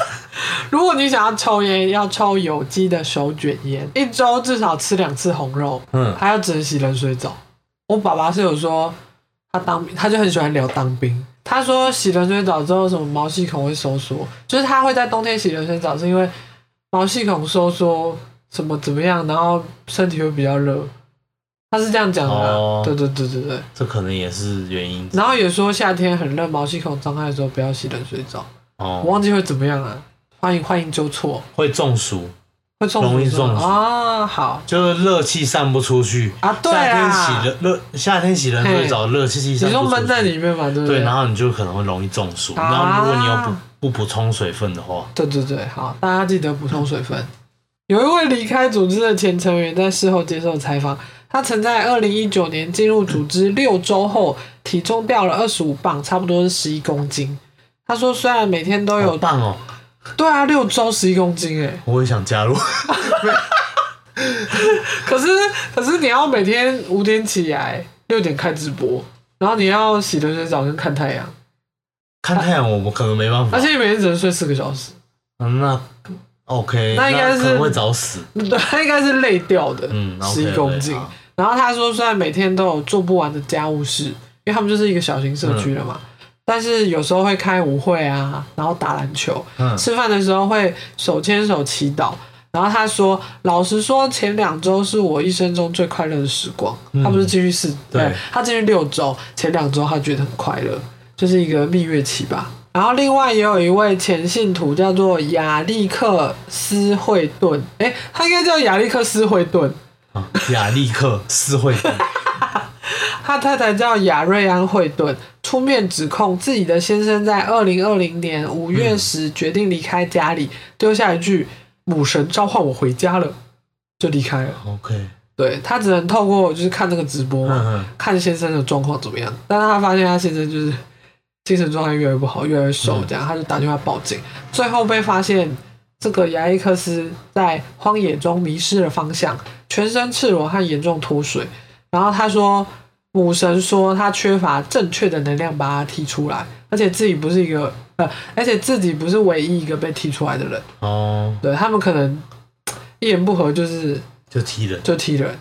如果你想要抽烟，要抽有机的手卷烟，一周至少吃两次红肉，
嗯，
还要只能洗冷水澡。我爸爸是有说，他当兵，他就很喜欢聊当兵。他说洗冷水澡之后，什么毛细孔会收缩，就是他会在冬天洗冷水澡，是因为毛细孔收缩怎么怎么样，然后身体会比较热。他是这样讲的对对对对对。
这可能也是原因
然后也说夏天很热，毛细孔张开的时候不要洗冷水澡。我
哦，
忘记会怎么样了，欢迎欢迎纠错，
会中暑，
会中
容易
是吗
中暑
啊。好
就是热气散不出去。
啊，对
夏天
啊
洗，热热，夏天洗冷水澡，热气气
你
散不出去。
说闷在里面嘛，对不
对，
对？
然后你就可能会容易中暑。
啊
然后如果你又不不补充水分的话，
对对对，好，大家记得补充水分。有一位离开组织的前成员在事后接受采访，他曾在二零一九年进入组织六周后，体重掉了二十五磅，差不多是十一公斤。他说，虽然每天都有，
磅哦！
对啊，六周十一公斤，哎，
我也想加入。
可是可是你要每天五点起来，六点开直播，然后你要洗冷水澡跟看太阳，
看太阳，我们可能没办法
而。且你每天只能睡四个小时，
嗯，那 OK，
那应该是
可能会早死。
对，他应该是累掉的，
嗯
十一公斤。然后他说，虽然每天都有做不完的家务事，因为他们就是一个小型社区了嘛，但是有时候会开舞会啊，然后打篮球，
嗯
吃饭的时候会手牵手祈祷。然后他说，老实说，前两周是我一生中最快乐的时光。
嗯
他不是进去四，
对
他进去六周，前两周他觉得很快乐，就是一个蜜月期吧。然后另外也有一位前信徒叫做亚历克斯惠顿，诶，他应该叫亚历克斯惠顿，
啊亚历克斯惠顿，
他太太叫亚瑞安·惠顿，出面指控自己的先生在二零二零年五月时决定离开家里，丢下一句“母神召唤我回家了”，就离开了。
OK，
对他只能透过就是看那个直播嘛，
嗯。
看先生的状况怎么样。但是他发现他先生就是精神状态越来越不好，越来越瘦，
嗯
这样他就打电话报警，最后被发现这个亚历克斯在荒野中迷失了方向，全身赤裸和严重脱水。然后他说，母神说他缺乏正确的能量把他踢出来，而且自己不是一个呃，而且自己不是唯一一个被踢出来的人。
哦，
对他们可能一言不合就是
就踢人。
就踢人。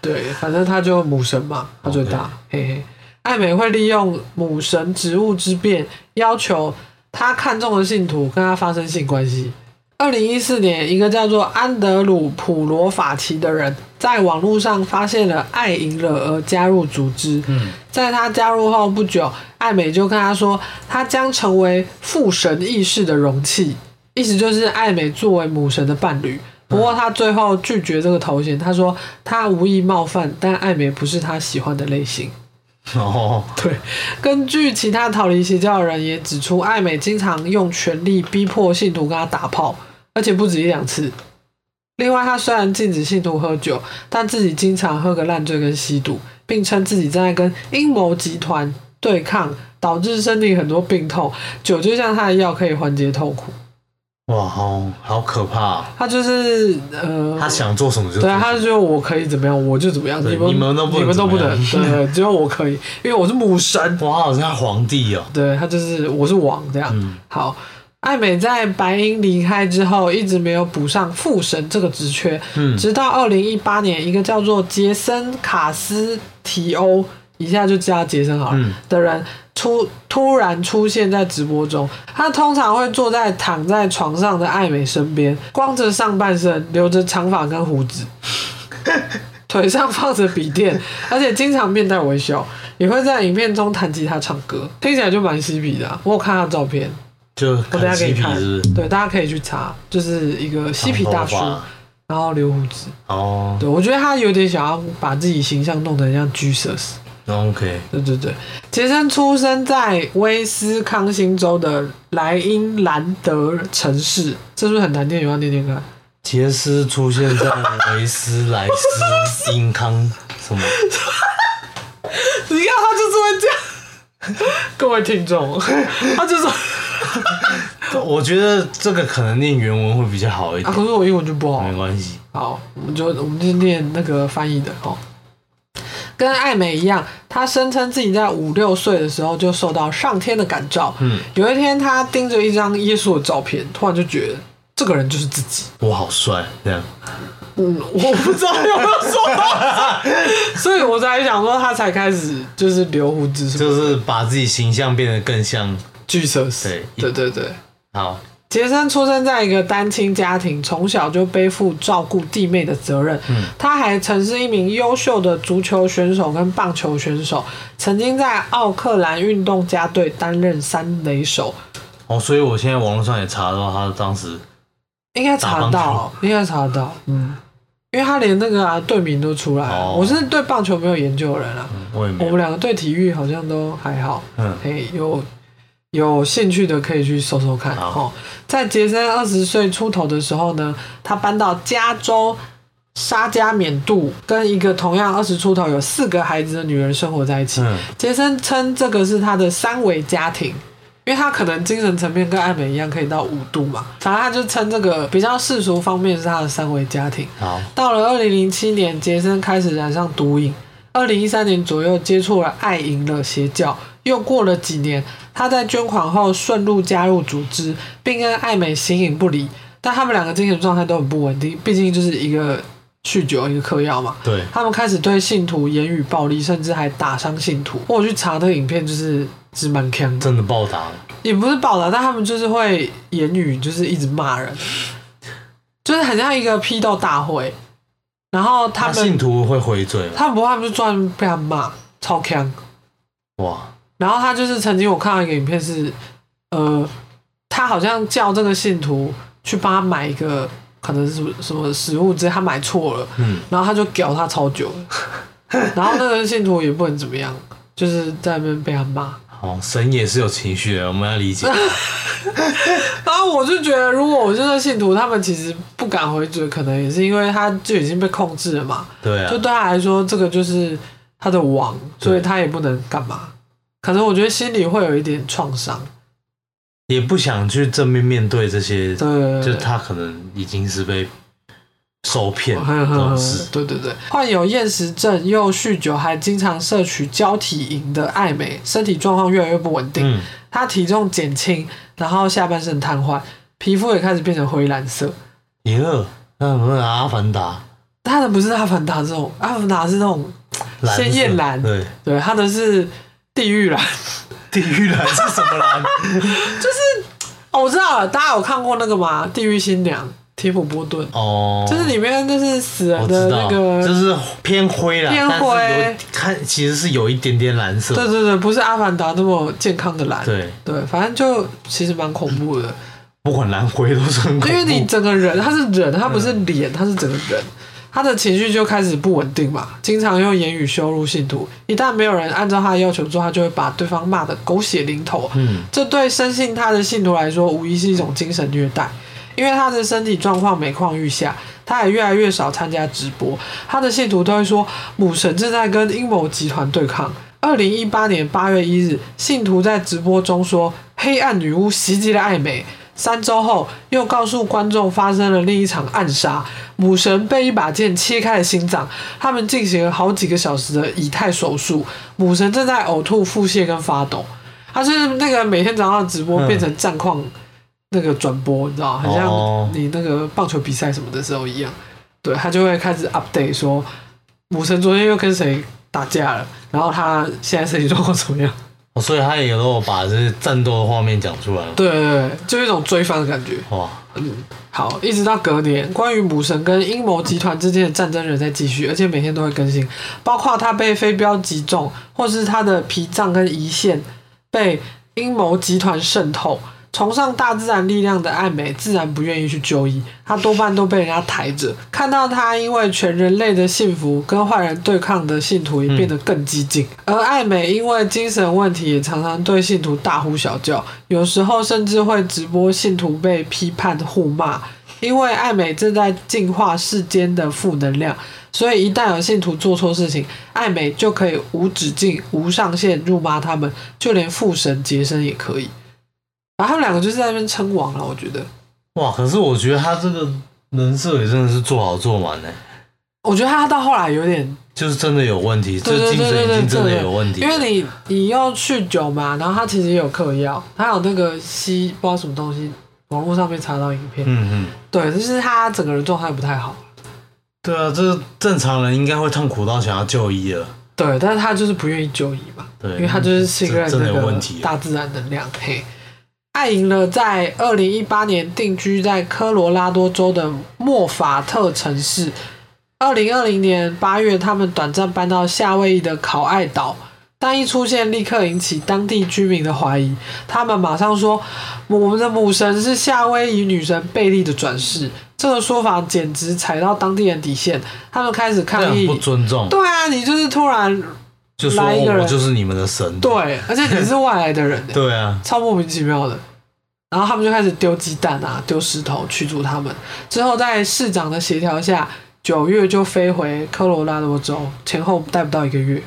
对，反正他就母神嘛，他最大，嘿嘿。艾美会利用母神职务之便，要求他看中的信徒跟他发生性关系。二零一四年，一个叫做安德鲁普罗法奇的人在网络上发现了艾赢了而加入组织。
嗯，
在他加入后不久，艾美就跟他说，他将成为父神意识的容器，意思就是艾美作为母神的伴侣。不过他最后拒绝这个头衔，他说他无意冒犯，但艾美不是他喜欢的类型。
哦，
对，根据其他逃离邪教的人也指出，艾美经常用权力逼迫信徒跟他打炮，而且不止一两次。另外，他虽然禁止信徒喝酒，但自己经常喝个烂醉跟吸毒，并称自己正在跟阴谋集团对抗，导致身体很多病痛。酒就像他的药，可以缓解痛苦。
哇，好好可怕啊！
他就是呃，
他想做什么就
对，
做
他就觉得我可以怎么样，我就怎么样，你们
你们都不能
你们都不能，对，只有我可以，因为我是母神。
哇，好像皇帝哦。
对他就是我是王这样。
嗯
好，艾美在白银离开之后，一直没有补上父神这个职缺，
嗯
直到二零一八年，一个叫做杰森卡斯提欧，以下就叫他杰森好了、
嗯
的人出突然出现在直播中。他通常会坐在躺在床上的艾美身边，光着上半身，留着长发跟胡子。腿上放着笔电，而且经常面带微笑，也会在影片中弹吉他唱歌，听起来就蛮嬉皮的啊、我有看他的照片，
就
我等下给你看。对，大家可以去查，就是一个嬉皮大叔然后留胡子。
哦
对，我觉得他有点想要把自己形象弄得很像 Jesus。
，OK，
对对对，杰森出生在威斯康星州的莱茵兰德城市，这是不是很难念？有要念念看。
杰斯出现在维斯莱斯英康什么？
你看他就是会这样，各位听众，他就是啊，
我觉得这个可能念原文会比较好一点，
可是我英文就不好。
没关系。
好，我们就我们就念那个翻译的哦。跟艾美一样，她声称自己在五六岁的时候就受到上天的感召。
嗯，
有一天，她盯着一张耶稣的照片，突然就觉得这个人就是自己。
我好帅，这样。
嗯，我不知道有没有说到，所以我才想说，他才开始就是留胡子
就是把自己形象变得更像。
巨蛇死。
对
对对对。
好，
杰森出生在一个单亲家庭，从小就背负照顾弟妹的责任。
嗯
他还曾是一名优秀的足球选手跟棒球选手，曾经在奥克兰运动家队担任三垒手。
哦，所以我现在网络上也查到他当时，
应该查到，应该查得到。嗯，因为他连那个啊队名都出来了。
哦
我是对棒球没有研究的人啊，
嗯我也没有
我们，两个对体育好像都还好。
嗯，
嘿，有有兴趣的可以去搜搜看。哦，在杰森二十岁出头的时候呢，他搬到加州沙加缅度，跟一个同样二十出头、有四个孩子的女人生活在一起。
嗯，
杰森称这个是他的三维家庭。因为他可能精神层面跟艾美一样，可以到五度嘛，反正他就称这个比较世俗方面是他的三维家庭。
好，
到了二零零七年，杰森开始染上毒瘾。二零一三年左右接触了爱淫的邪教，又过了几年，他在捐款后顺路加入组织，并跟艾美形影不离。但他们两个精神状态都很不稳定，毕竟就是一个酗酒，一个嗑药嘛。
对，
他们开始对信徒言语暴力，甚至还打伤信徒。我去查那个影片，就是是蛮强，
真的暴打了，
也不是暴打，但他们就是会言语，就是一直骂人，就是很像一个批斗大会。然后他
他
们
信徒会回嘴？
他们不怕，他们就专门被他骂，超强。
哇，
然后他就是曾经我看到一个影片是，呃，他好像叫这个信徒去帮他买一个可能是什么食物之类，他买错了，
嗯，
然后他就屌他超久了，然后那个信徒也不能怎么样，就是在那边被他骂。
哦，神也是有情绪的，我们要理解。
然后我就觉得，如果我是那信徒，他们其实不敢回嘴，可能也是因为他就已经被控制了嘛。
对啊
就，对他来说，这个就是他的王，所以他也不能干嘛。可能我觉得心里会有一点创伤。
也不想去正面面对这些，
对，
就他可能已经是被受骗
呵呵呵
这种事。
对对对，患有厌食症又酗酒，还经常摄取胶体饮的艾美，身体状况越来越不稳定。
嗯，
她体重减轻，然后下半身瘫痪，皮肤也开始变成灰蓝色。
耶，那不是阿凡达
他的不是阿凡达这种，阿凡达是那种鲜艳蓝
对，
对，他的是地狱蓝。
地狱蓝是什么蓝？
就是哦，我知道了，大家有看过那个吗？《地狱新娘》提普波顿，
哦，
就是里面就是死人的，那个，
就是偏灰啦，
偏灰
看其实是有一点点蓝色。
对对对，不是阿凡达那么健康的蓝。
对，
对，反正就其实蛮恐怖的，
不管蓝灰都是很恐怖。
因为你整个人他是人，他不是脸，他是整个人，他的情绪就开始不稳定嘛，经常用言语羞辱信徒，一旦没有人按照他的要求做，他就会把对方骂得狗血淋头。
嗯，
这对深信他的信徒来说，无疑是一种精神虐待。因为他的身体状况每况愈下，他也越来越少参加直播。他的信徒都会说，母神正在跟阴谋集团对抗。二零一八年八月一日，信徒在直播中说，黑暗女巫袭击了艾美，三周后，又告诉观众发生了另一场暗杀，母神被一把剑切开了心脏。他们进行了好几个小时的以太手术，母神正在呕吐、腹泻跟发抖。他是那个每天早上直播变成战况那个转播，你知道，很像
哦
你那个棒球比赛什么的时候一样。对他就会开始 update 说，母神昨天又跟谁打架了，然后他现在身体状况怎么样？
哦所以他也有把这些战斗的画面讲出来了。
对对对，就一种追番的感觉。
哇，嗯
好，一直到隔年，关于母神跟阴谋集团之间的战争仍在继续，而且每天都会更新，包括他被飞镖击中，或是他的脾脏跟胰腺被阴谋集团渗透。崇尚大自然力量的艾美自然不愿意去就医，她多半都被人家抬着。看到她因为全人类的幸福跟坏人对抗的信徒也变得更激进，而艾美因为精神问题也常常对信徒大呼小叫，有时候甚至会直播信徒被批判互骂。因为艾美正在净化世间的负能量，所以一旦有信徒做错事情，艾美就可以无止境、无上限辱骂他们，就连父神杰森也可以。然后他们两个就是在那边称王了，我觉得。
哇！可是我觉得他这个人设也真的是做好做完呢，
我觉得他到后来有点，
就是真的有问题，
对对
这精神已经真的
的
有问题。
因为你你要酗酒嘛，然后他其实也有嗑药，他有那个吸不知道什么东西，网络上面查到影片，
嗯嗯，
对，就是他整个人状态不太好。
对啊，这正常人应该会痛苦到想要就医了。
对，但是他就是不愿意就医嘛，
对，
因为他就是信任
真的
那个。大自然能量。嘿，艾赢了在二零一八年定居在科罗拉多州的莫法特城市。二零二零年八月，他们短暂搬到夏威夷的考爱岛，但一出现立刻引起当地居民的怀疑。他们马上说，我们的母神是夏威夷女神贝利的转世。这个说法简直踩到当地人底线，他们开始抗议。
不尊重，
对啊，你就是突然
就说
来一个人
我就是你们的神。
对，而且你是外来的人，
对啊，
超莫名其妙的。然后他们就开始丢鸡蛋啊，丢石头驱逐他们。之后在市长的协调下，九月就飞回科罗拉多州，前后待不到一个月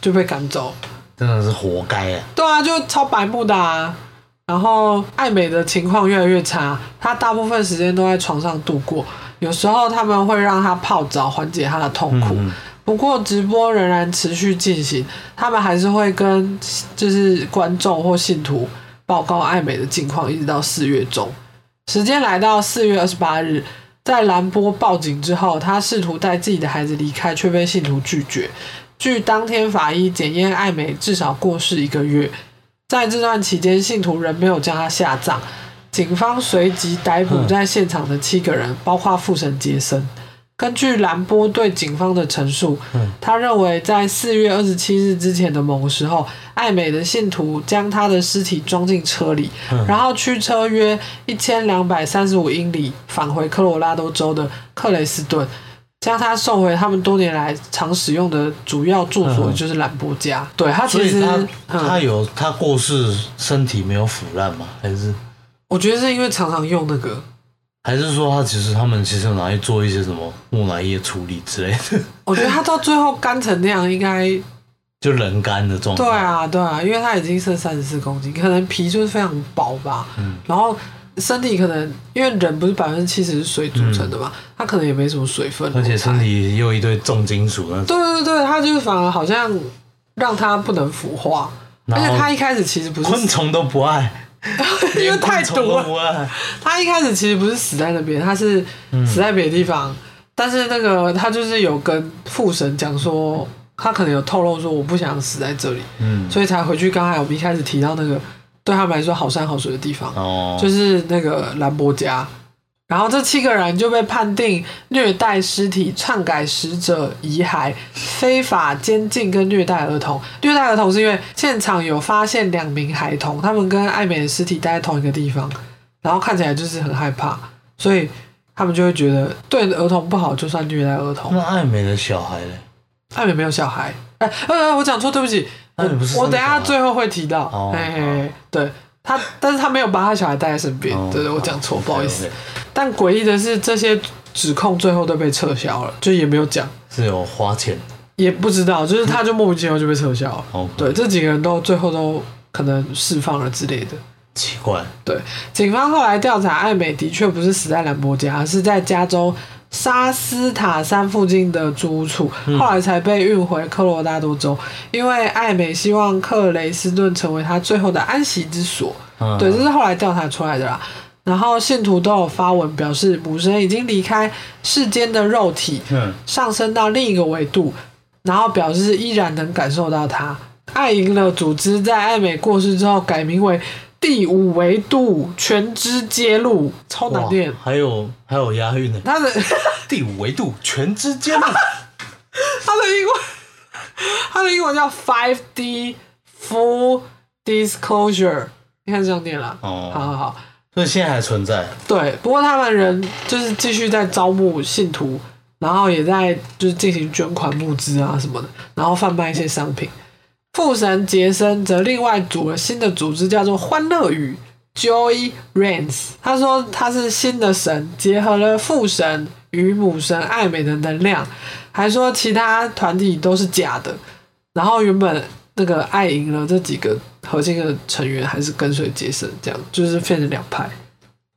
就被赶走。
真的是活该啊！
对啊，就超白目的啊。然后艾美的情况越来越差，她大部分时间都在床上度过，有时候他们会让她泡澡缓解她的痛苦。
嗯，
不过直播仍然持续进行，他们还是会跟就是观众或信徒报告艾美的近况，一直到四月中。时间来到四月二十八日，在兰波报警之后，他试图带自己的孩子离开，却被信徒拒绝。据当天法医检验，艾美至少过世一个月。在这段期间，信徒仍没有将他下葬。警方随即逮捕在现场的七个人，包括父神杰森。根据兰波对警方的陈述，
嗯。
他认为在四月二十七日之前的某个时候，爱美的信徒将他的尸体装进车里，
嗯。
然后驱车约一千两百三十五英里返回科罗拉多州的克雷斯顿，将他送回他们多年来常使用的主要住所，
嗯。
就是兰波家。对他其实，
他他
嗯，
有他过世，身体没有腐烂吗？还是？
我觉得是因为常常用那个，
还是说他其实他们其实有拿去做一些什么木乃伊的处理之类的，
我觉得他到最后干成那样，应该
就人干的状态。
对，啊，对啊，因为他已经剩三十四公斤，可能皮就是非常薄吧，
嗯。
然后身体可能因为人不是百分之七十是水组成的嘛，他可能也没什么水分，
而且身体又一堆重金属那种，
对对对，他就是反而好像让他不能腐化，而且他一开始其实不是
昆虫都不爱，
因为太毒了，他一开始其实不是死在那边，他是
嗯
死在别的地方，但是那个他就是有跟父神讲说，他可能有透露说我不想死在这里，
嗯，
所以才回去。刚才我们一开始提到那个对他们来说好山好水的地方，
哦，
就是那个兰博家。然后这七个人就被判定虐待尸体、篡改死者遗骸、非法监禁跟虐待儿童。虐待儿童是因为现场有发现两名孩童，他们跟艾美的尸体待在同一个地方，然后看起来就是很害怕，所以他们就会觉得对儿童不好，就算虐待儿童。
那爱美的小孩呢？
艾美没有小孩，哎、呃，我讲错，对不起，我等下最后会提到，嘿嘿，对他，但是他没有把他小孩带在身边，
哦
对对，我讲错，不好意思。但诡异的是，这些指控最后都被撤销了，就也没有讲，
是有花钱。
也不知道，就是他就莫名其妙就被撤销了。
哦，
对，这几个人都最后都可能释放了之类的。
奇怪，
对，警方后来调查，艾美的确不是死在兰博家，而是在加州沙斯塔山附近的租处，后来才被运回科罗拉多州。因为艾美希望克雷斯顿成为他最后的安息之所。
嗯，
对，这是后来调查出来的啦。然后信徒都有发文表示，母神已经离开世间的肉体，
嗯，
上升到另一个维度，然后表示依然能感受到它。爱赢了组织在艾美过世之后改名为第五维度全知揭露，超难念。
还有还有押韵呢，
他的
第五维度全知揭露，
他的英文，他的英文叫 Five D Full Disclosure，你看这样念啦。
哦
好好好，
所以现在还存在，
对，不过他们人就是继续在招募信徒，然后也在就是进行捐款募资啊什么的，然后贩卖一些商品。父神杰森则另外组了新的组织，叫做欢乐语 （Joy Reigns）。他说他是新的神，结合了父神与母神爱美的能量，还说其他团体都是假的。然后原本那个爱赢了这几个核心的成员还是跟随杰森，这样就是变成两派。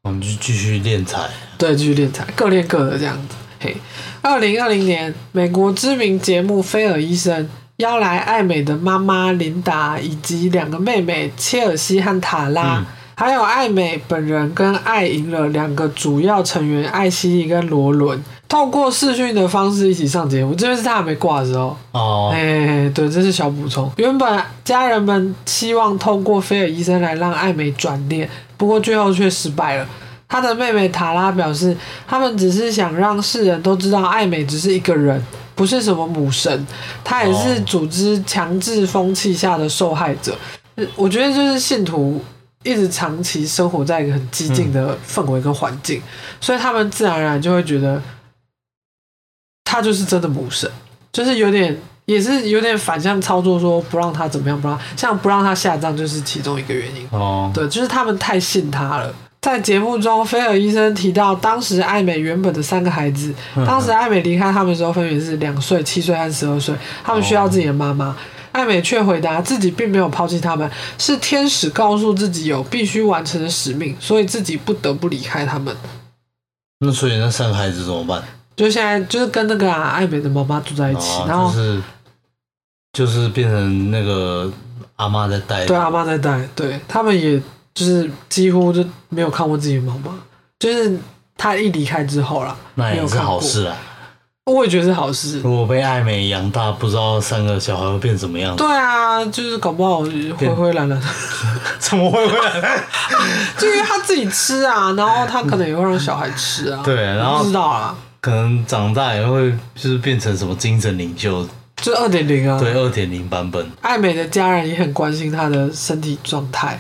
我们就继续练财，
对，继续练财，各练各的这样子。嘿，二零二零年，美国知名节目《菲尔医生》邀来艾美的妈妈琳达以及两个妹妹切尔西和塔拉，
嗯
还有艾美本人跟艾赢了两个主要成员艾希莉跟罗伦，透过视讯的方式一起上节目。这边是他还没挂的时候。
哦，
哎，对，这是小补充。原本家人们希望透过菲尔医生来让艾美转念，不过最后却失败了。他的妹妹塔拉表示，他们只是想让世人都知道艾美只是一个人，不是什么母神，他也是
哦
组织强制风气下的受害者。呃我觉得就是信徒一直长期生活在一个很激进的氛围跟环境，所以他们自然而然就会觉得，他就是真的母神，就是有点也是有点反向操作，说不让他怎么样，不让像不让他下葬就是其中一个原因。
哦，
对，就是他们太信他了。在节目中，菲尔医生提到，当时艾美原本的三个孩子，当时艾美离开他们的时候，分别是两岁、七岁和十二岁，他们需要自己的妈妈。艾美却回答自己并没有抛弃他们，是天使告诉自己有必须完成的使命，所以自己不得不离开他们。
那所以那三个孩子怎么办？
就现在就是跟那个、啊、艾美的妈妈住在一起，然后
是就是变成那个阿妈在带，
对阿妈在带，对他们也就是几乎就没有看过自己的妈妈，就是他一离开之后啦，
那也是好事啊。
我也觉得是好事。
如果被爱美养大，不知道三个小孩会变怎么样，
对啊，就是搞不好灰灰蓝蓝的，
怎么会会来？
就因为他自己吃啊，然后他可能也会让小孩吃啊。
对然后
不知道啊，
可能长大也会就是变成什么精神领袖，
就是二点零啊。
对，二点零版本。
艾美的家人也很关心她的身体状态，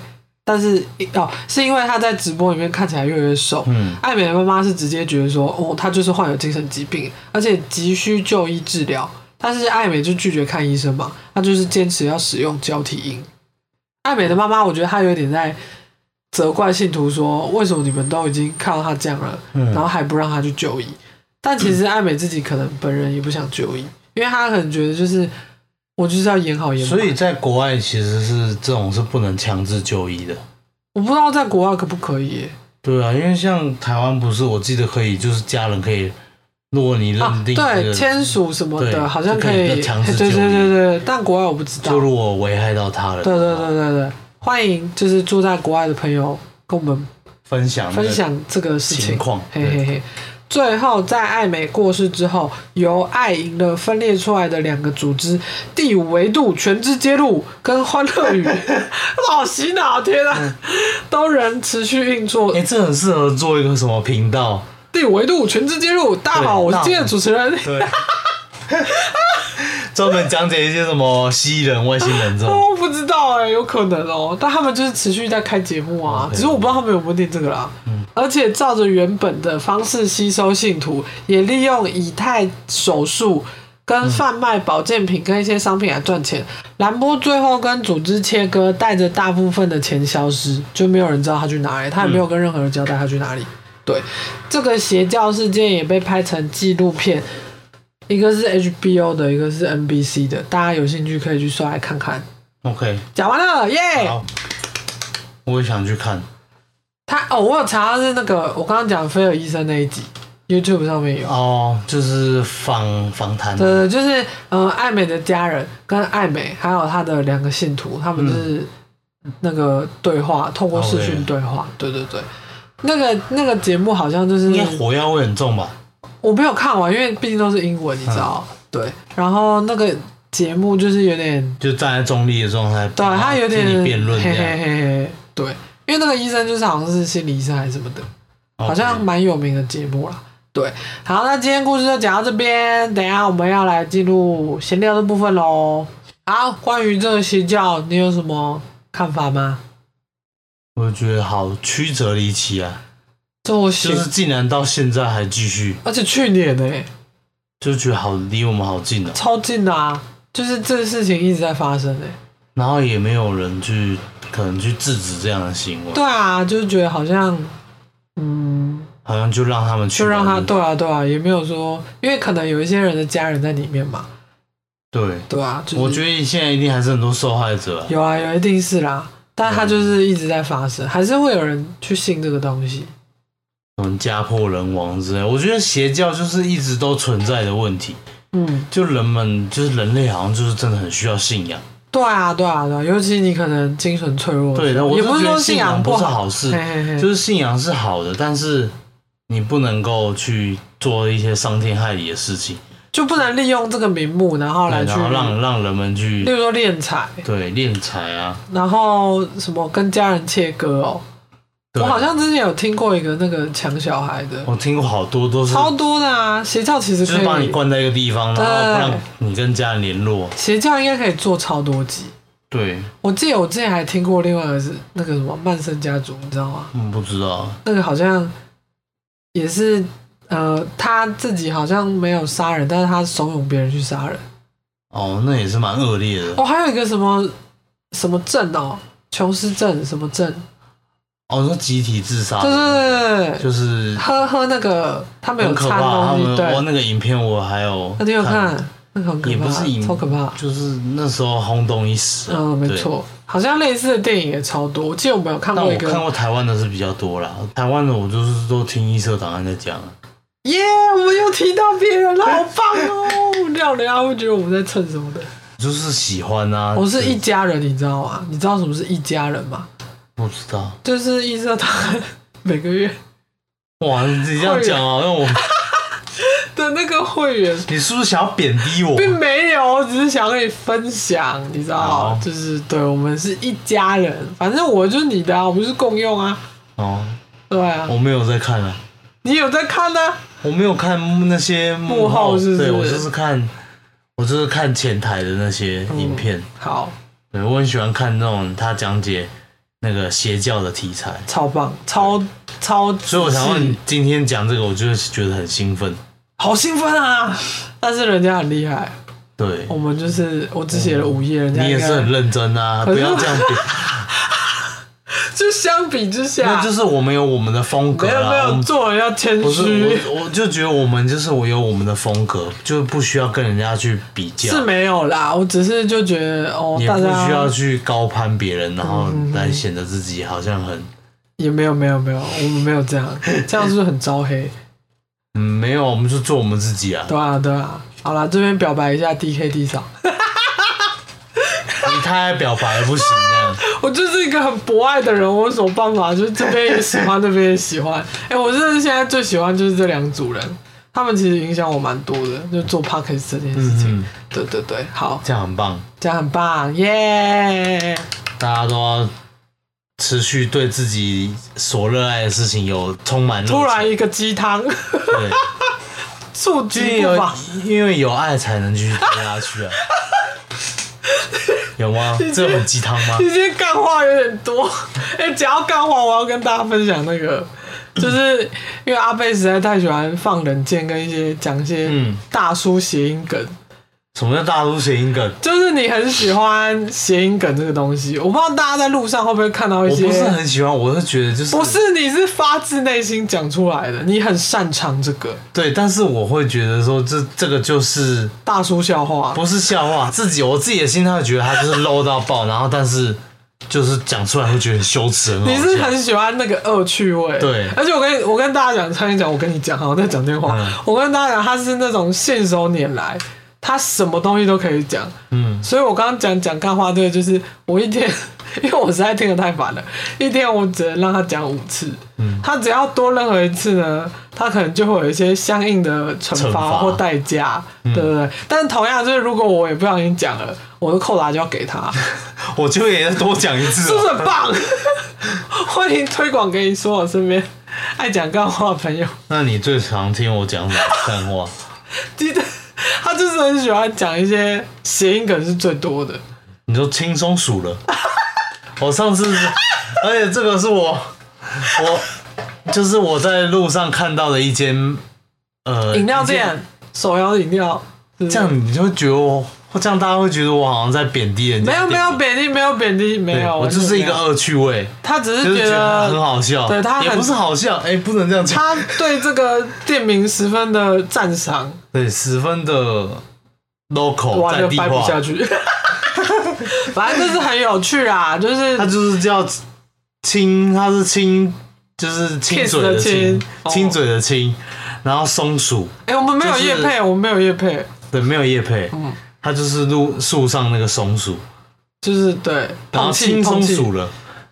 但是哦，是因为他在直播里面看起来越来越瘦。
嗯，
艾美的妈妈是直接觉得说，哦，她就是患有精神疾病，而且急需就医治疗。但是艾美就拒绝看医生嘛，她就是坚持要使用胶体音。艾美的妈妈，我觉得她有点在责怪信徒说，为什么你们都已经看到她这样了，
嗯
然后还不让她去就医？但其实艾美自己可能本人也不想就医，因为她可能觉得就是我就是要演好演满。
所以在国外其实是这种是不能强制就医的。
我不知道在国外可不可以耶
对啊，因为像台湾不是，我记得可以，就是家人可以，如果你
啊
认，定这
对，签署什么的，好像
可以
以，
强制
对对
就医
对对，但国外我不知道。
就如果危害到他人，
对对对对对，欢迎就是住在国外的朋友跟我们
分享
分享这个事情
情况
嘿嘿嘿。最后，在爱美过世之后，由爱赢了分裂出来的两个组织——第五维度全知揭露跟欢乐语 老洗脑！天啊，
嗯
都仍持续运作
哎、。这很适合做一个什么频道？
第五维度全知揭露，大家好，我是今天的主持人。
对，专门讲解一些什么蜥蜴人、外星人这种。
哦，不知道哎、有可能哦。但他们就是持续在开节目啊只是我不知道他们有没有念这个啦。而且照着原本的方式吸收信徒，也利用以太手术。跟贩卖保健品跟一些商品来赚钱，兰波最后跟组织切割，带着大部分的钱消失，就没有人知道他去哪里，他也没有跟任何人交代他去哪里。对，这个邪教事件也被拍成纪录片，一个是 HBO 的，一个是 NBC 的，大家有兴趣可以去刷来看看。
OK，
讲完了，耶、
好，我也想去看。
他哦，我有查到是那个我刚刚讲菲尔医生那一集，YouTube 上面有。
哦，就是访访谈。
对对，就是呃，艾美的家人跟艾美还有他的两个信徒，他们就是那个对话，透过视讯对话。对对对，那个那个节目好像就是
应该火药味很重吧？
我没有看完，因为毕竟都是英文，你知道。对，然后那个节目就是有点，
就站在中立的状态，
对他有点
辩论
嘿嘿嘿嘿，对，因为那个医生就是好像是心理医生还是什么的，好像蛮有名的节目啦。对，好，那今天故事就讲到这边，等一下我们要来进入闲聊的部分喽。好，关于这个邪教，你有什么看法吗？
我觉得好曲折离奇啊，
就是
竟然到现在还继续，
而且去年呢，
就觉得好离我们好近哦，
超近的啊，就是这个事情一直在发生哎，
然后也没有人去可能去制止这样的行为，
对啊，就是觉得好像，嗯，
好像就让他们去，
就让他对啊对啊，也没有说，因为可能有一些人的家人在里面嘛，
对。
对啊，
我觉得现在一定还是很多受害者，
有啊有一定是啦。但他就是一直在发生，还是会有人去信这个东西，
嗯，家破人亡之类。我觉得邪教就是一直都存在的问题，
嗯，
就人们就是人类好像就是真的很需要信仰。
对啊，对啊，对，尤其你可能精神脆弱，
对的，
也不是说
信
仰
不是好事，就是信仰是好的，但是你不能够去做一些伤天害理的事情。
就不能利用这个名目，然后来去
让让人们去，
例如说敛财，
对敛财啊，
然后什么跟家人切割哦。我好像之前有听过一个那个抢小孩的，
我听过好多都是
超多的啊。邪教其实
就是把你关在一个地方，然后不让你跟家人联络。
邪教应该可以做超多集。
对，
我记得我之前还听过另外一个是那个什么曼森家族，你知道吗？
嗯，不知道。
那个好像也是。呃，他自己好像没有杀人，但是他怂恿别人去杀人。
哦，那也是蛮恶劣的。
哦，还有一个什么什么镇哦，琼斯镇什么症？
哦，说集体自杀。
对对对
就是
喝喝那个他们有掺
东
西。对，
我那个影片我还有。
那你有看？那个很可怕。
也不是影，
超可怕。
就是那时候轰动一时。
嗯，没错，好像类似的电影也超多。我记得我们有看过一个。
我看过台湾的是比较多啦，台湾的我就是都听一社档案在讲。
耶！我们又提到别人了，好棒哦！这样人家会觉得我们在蹭什么的？
就是喜欢啊！
我是一家人，你知道吗？你知道什么是一家人吗？
不知道。
就是医生他每个月。
哇！你这样讲啊，让我
的那个会员，
你是不是想要贬低我？
并没有，我只是想跟你分享，你知道就是对我们是一家人，反正我就是你的啊，我们是共用啊。
哦。
对啊。
我没有在看啊。
你有在看呢？
我没有看那些幕
后，是
对我就是看，我就是看前台的那些影片。
好，
对我很喜欢看那种他讲解那个邪教的题材，
超棒，超超。
所以我想问，今天讲这个，我就是觉得很兴奋，
好兴奋啊！但是人家很厉害，
对，
我们就是我只写了五页，人家
你也是很认真啊，不要这样比。
就相比之下，
那就是我们有我们的风格
没有没有，做人要谦虚。
我我就觉得我们就是我有我们的风格，就不需要跟人家去比较。
是没有啦，我只是就觉得哦，
也不需要去高攀别人，然后来显得自己好像很。
也没有没有没有，我们没有这样，这样是不是很招黑？
嗯，没有，我们就做我们自己啊。
对啊对啊，好了，这边表白一下，D K D 嫂。
你太爱表白了不行。
我就是一个很博爱的人，我有什么办法？就是这边也喜欢，那边也喜欢。哎，我真的现在最喜欢就是这两组人，他们其实影响我蛮多的，就做 p o c a s 这件事情。对对对，好，
这样很棒，
这样很棒，耶！
大家都要持续对自己所热爱的事情有充满。
突然一个鸡汤，对，促进
有，因为有爱才能继续做下去啊。有吗？这很鸡汤吗？
你今天干话有点多。哎，讲到干话，我要跟大家分享那个，就是因为阿贝实在太喜欢放冷箭跟一些讲一些大叔谐音梗。
什么叫大叔谐音梗？
就是你很喜欢谐音梗这个东西，我不知道大家在路上会不会看到一些。
我不是很喜欢，我是觉得就是
不是你是发自内心讲出来的，你很擅长这个。
对，但是我会觉得说这这个就是
大叔笑话，
不是笑话。自己我自己的心态觉得他就是 low 到爆，然后但是就是讲出来会觉得很羞耻，
你是很喜欢那个恶趣味，
对
而且我跟我跟大家讲，差点讲，我跟你讲，好，我在讲电话。
嗯
我跟大家讲，他是那种信手拈来，他什么东西都可以讲。
嗯，
所以我刚刚讲讲干话，这个，就是我一天，因为我实在听得太烦了，一天我只能让他讲五次。
嗯
他只要多任何一次呢，他可能就会有一些相应的惩
惩罚
罚或代价，
嗯
对不对？但同样就是，如果我也不小心讲了，我的扣打就要给他，
我就也多讲一次
是不是
哦。
很棒？欢迎推广给你说我身边爱讲干话的朋友。
那你最常听我讲什么干话？
记得 他就是很喜欢讲一些谐音梗是最多的。
你说轻松数了。我上次是，而且这个是我 我就是我在路上看到的一间呃
饮料店，手摇饮料，
这样你就会觉得我，这样大家会觉得我好像在贬低人家。
没有没有，贬低，没有贬低，没有，
我就是一个恶趣味，
他只
是是觉
觉
得很好笑，
对他
也不是好笑，哎、不能这样讲，
他对这个店名十分的赞赏，
对，十分的 local 在地化，
掰不下去。反正就是很有趣啊，就是
他就是叫亲，他是亲，就是亲嘴
的
亲
亲，
嘴的亲，然后松鼠，
哎、我们没有
就是
叶配，我们没有叶配，
对，没有叶配，
嗯
它就是路树上那个松鼠，
就是对
然后轻松。鼠了。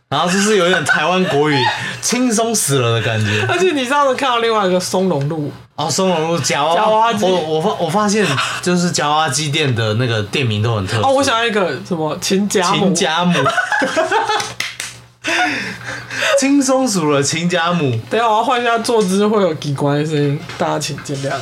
然后就是有点台湾国语 轻松死了的感觉。
而且你上次看到另外一个松茸鹿，
哦，松茸鹿夹娃
夹娃娃机
我我发我发现就是夹娃娃机店的那个店名都很特殊。
哦，我想要一个什么秦家母
秦，家母，轻松鼠了秦家母，
等一下我要换一下坐姿，会有奇怪的声音，大家请见谅。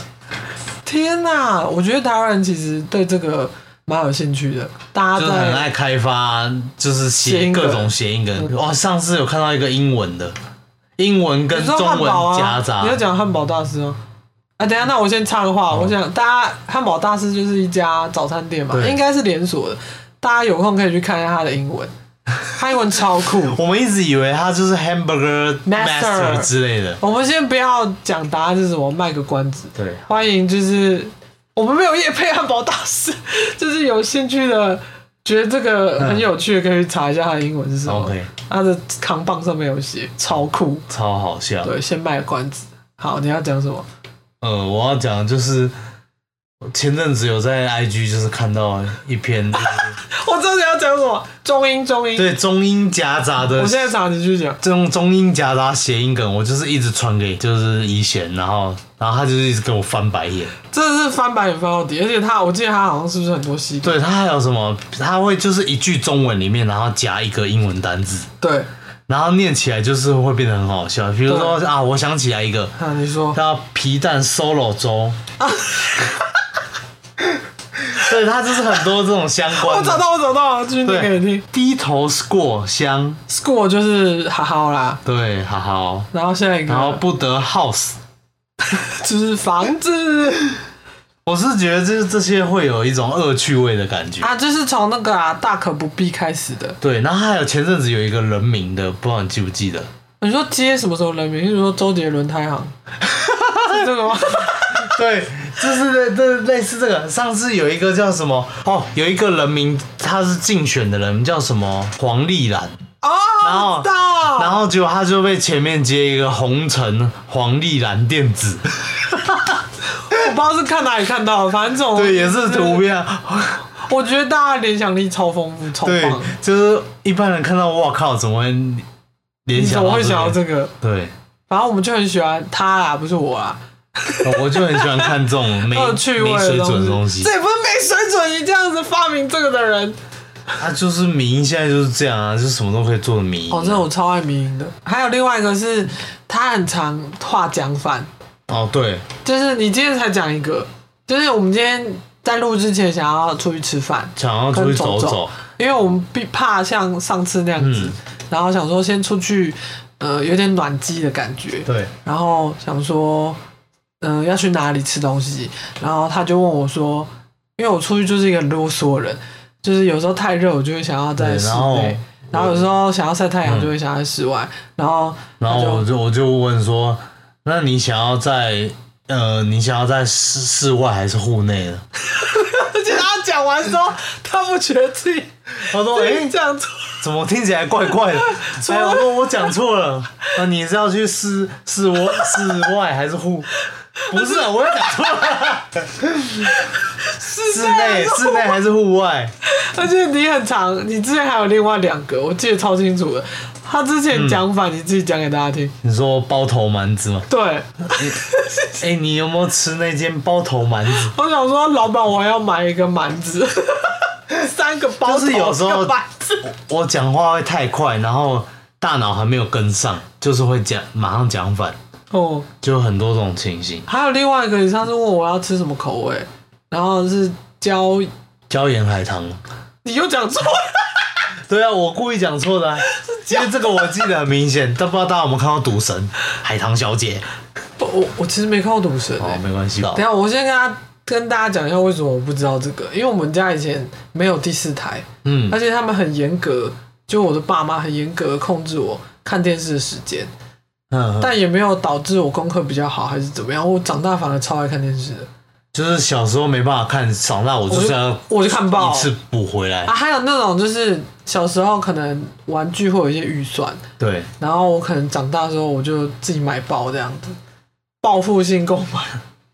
天哪，我觉得台湾人其实对这个蛮有兴趣的，大家
就很爱开发，就是
谐
写各种谐音梗。哇，上次有看到一个英文的，英文跟中文夹杂。
你，要讲汉堡大师吗？啊，等一下，那我先插个话，我想大家汉堡大师就是一家早餐店嘛，应该是连锁的，大家有空可以去看一下他的英文，他英文超酷。
我们一直以为他就是 Hamburger
Master
之类的。
我们先不要讲答案是什么，卖个关子。
对，
欢迎，就是我们没有夜配汉堡大师，就是有兴趣的，觉得这个很有趣的，可以去查一下他的英文是什么。
OK，
他的扛棒上面有写，超酷。
超好笑。
对，先卖个关子。好，你要讲什么？
呃，我要讲的就是我前阵子有在 IG 就是看到一篇，就是
我知道你要讲什么，中英中英。
对中英夹杂的
我现在查，你继续讲。
这种中英夹杂谐音梗，我就是一直传给就是怡贤，然后然后他就是一直跟我翻白眼。
这是翻白眼翻到底，而且他，我记得他好像是不是很多细节？
对他还有什么？他会就是一句中文里面，然后夹一个英文单字，
对，
然后念起来就是会变得很好笑。比如说啊，我想起来一个
啊，你说，
他皮蛋 solo 粥。对，它就是很多这种相
我
关我。
找到，我找到了，继续念给你听。
低头 score 香
，School 就是好好啦，
对，好好。
然后下一个，
然后不得 house，
就是房子
我是觉得就是这些会有一种恶趣味的感觉。
啊，就是从那个啊大可不必开始的。
对，然后还有前阵子有一个人名的，不知道你记不记得？
你说接什么时候人名？你说周杰伦太行，是这个吗？
对，就是类这类似这个。上次有一个叫什么哦，有一个人名他是竞选的人叫什么黄丽兰，
哦，
然后
知道
然后结果他就被前面接一个红尘黄丽兰电子，
我不知道是看哪里看到，反正这种
对，也是图。片。
我觉得大家联想力超丰富，超
对
棒。，
就是一般人看到我靠，怎么会联想到
怎么会想到
个？
这个？
对，
反正我们就很喜欢他啦，不是我啦。
我就很喜欢看这种没
恶趣味
没水准的东西。
这。也不是没水准，你这样子发明这个的人。
他就是迷，现在就是这样啊，就是什么都可以做的迷。
哦，这我超爱迷音的。还有另外一个是，他很常话讲反，
哦，对，
就是你今天才讲一个，就是我们今天在录之前想要出去吃饭，
想要出去走
跟走因为我们必怕像上次那样子，
嗯。
然后想说先出去，呃，有点暖机的感觉，
对，
然后想说，嗯、要去哪里吃东西，然后他就问我说，因为我出去就是一个啰嗦人，就是有时候太热，我就会想要在室内，然后有时候想要晒太阳，
嗯
就会想要在室外，然后
然后我就我就问说，那你想要在呃，你想要在室室外还是户内呢？
而且他讲完之后，他不觉得自己
他说，
自
哎、
己这样做，
怎么听起来怪怪的？哎，我说我讲错了，啊，你是要去室室外室外还是户？不是，啊，我也讲错了。室内室内 还是户外？
而且你很长，你之前还有另外两个，我记得超清楚的。他之前讲法，你自己讲给大家听。
你说包头蛮子吗？
对。
哎，你有没有吃那间包头蛮子？
我想说，老板，我要买一个蛮子，三个包头蛮子。
我讲话会太快，然后大脑还没有跟上，就是会讲马上讲反。哦。就很多种情形。
还有另外一个，你上次问我要吃什么口味，然后是椒
椒盐海棠。
你又讲错。
对啊，我故意讲错的，因为这个我记得很明显，但不知道大家有没有看到《赌神》海棠小姐。
我我其实没看过《赌神》。
哦，没关系。
等下，我先跟他跟大家讲一下为什么我不知道这个，因为我们家以前没有第四台，嗯，而且他们很严格，就我的爸妈很严格控制我看电视的时间，嗯，但也没有导致我功课比较好还是怎么样，我长大反而超爱看电视的。
就是小时候没办法看，长大我就是要
我就看报
一次补回来
啊。还有那种就是小时候可能玩具会有一些预算，
对，
然后我可能长大之后我就自己买包这样子，报复性购买。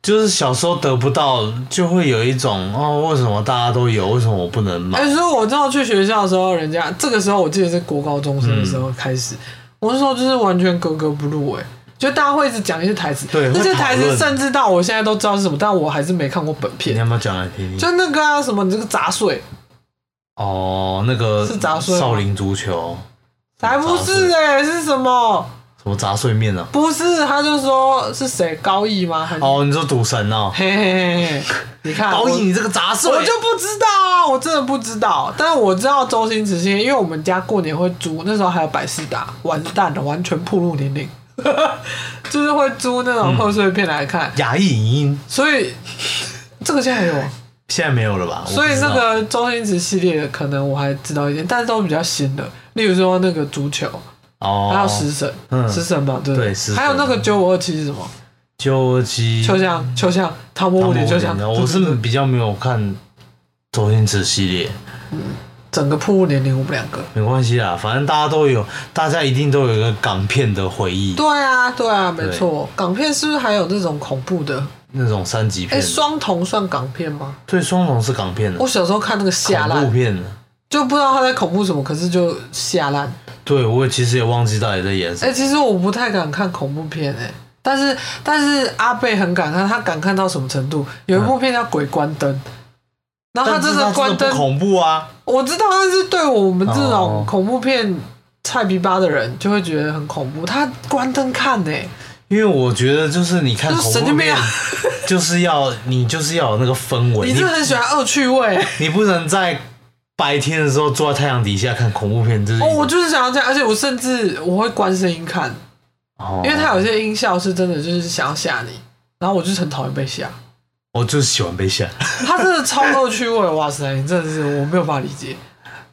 就是小时候得不到，就会有一种哦，为什么大家都有，为什么我不能买？
哎，所以我知道去学校的时候，人家这个时候我记得是国高中生的时候开始，我那时候就是完全格格不入哎。就大家会一直讲一些台词，那些台词甚至到我现在都知道是什么，但我还是没看过本片。
你要不要讲来听听？
就那个啊，什么你这个杂碎。
哦，那个
是杂碎。
少林足球。
才不是哎，是什么？
什么杂碎面啊？
不是，他就说是谁高义吗？
哦，你说赌神哦。
嘿嘿嘿嘿，你看
高义，你这个杂碎，
我就不知道啊，我真的不知道。但是我知道周星驰因为我们家过年会租，那时候还有百事达，完蛋了，完全暴露年龄。就是会租那种贺岁片来看，
雅艺影音，
所以这个现在还有，
现在没有了吧？
所以那个周星驰系列的可能我还知道一点，但是都比较新的，例如说那个足球，哦，还有食神，嗯食神吧，对对，还有那个九五二七是什么？
九五二七，
秋香，秋香，汤姆点秋香，
我是比较没有看周星驰系列，嗯。
整个破年龄我们两个
没关系啦，反正大家都有，大家一定都有一个港片的回忆。
对啊，对啊，没错。港片是不是还有那种恐怖的？
那种三级片？哎，
双瞳算港片吗？
对，双瞳是港片的。
我小时候看那个吓烂。
恐怖片的。
就不知道他在恐怖什么，可是就吓烂。
对，我其实也忘记到底在演什么。
哎，其实我不太敢看恐怖片哎，但是但是阿贝很敢看，他敢看到什么程度？有一部片叫《鬼关灯》。然后他真的关灯
恐怖啊！
我知道，他是对我们这种恐怖片菜皮巴的人就会觉得很恐怖。他关灯看呢，
因为我觉得就是你看恐怖片，就是要你就是要有那个氛围。
你是很喜欢恶趣味，
你不能在白天的时候坐在太阳底下看恐怖片。就是
哦，我就是想要这样，而且我甚至我会关声音看，因为他有些音效是真的就是想要吓你，然后我就是很讨厌被吓。
我就是喜欢被吓，
他真的超恶趣味，哇塞！你真的是我没有办法理解。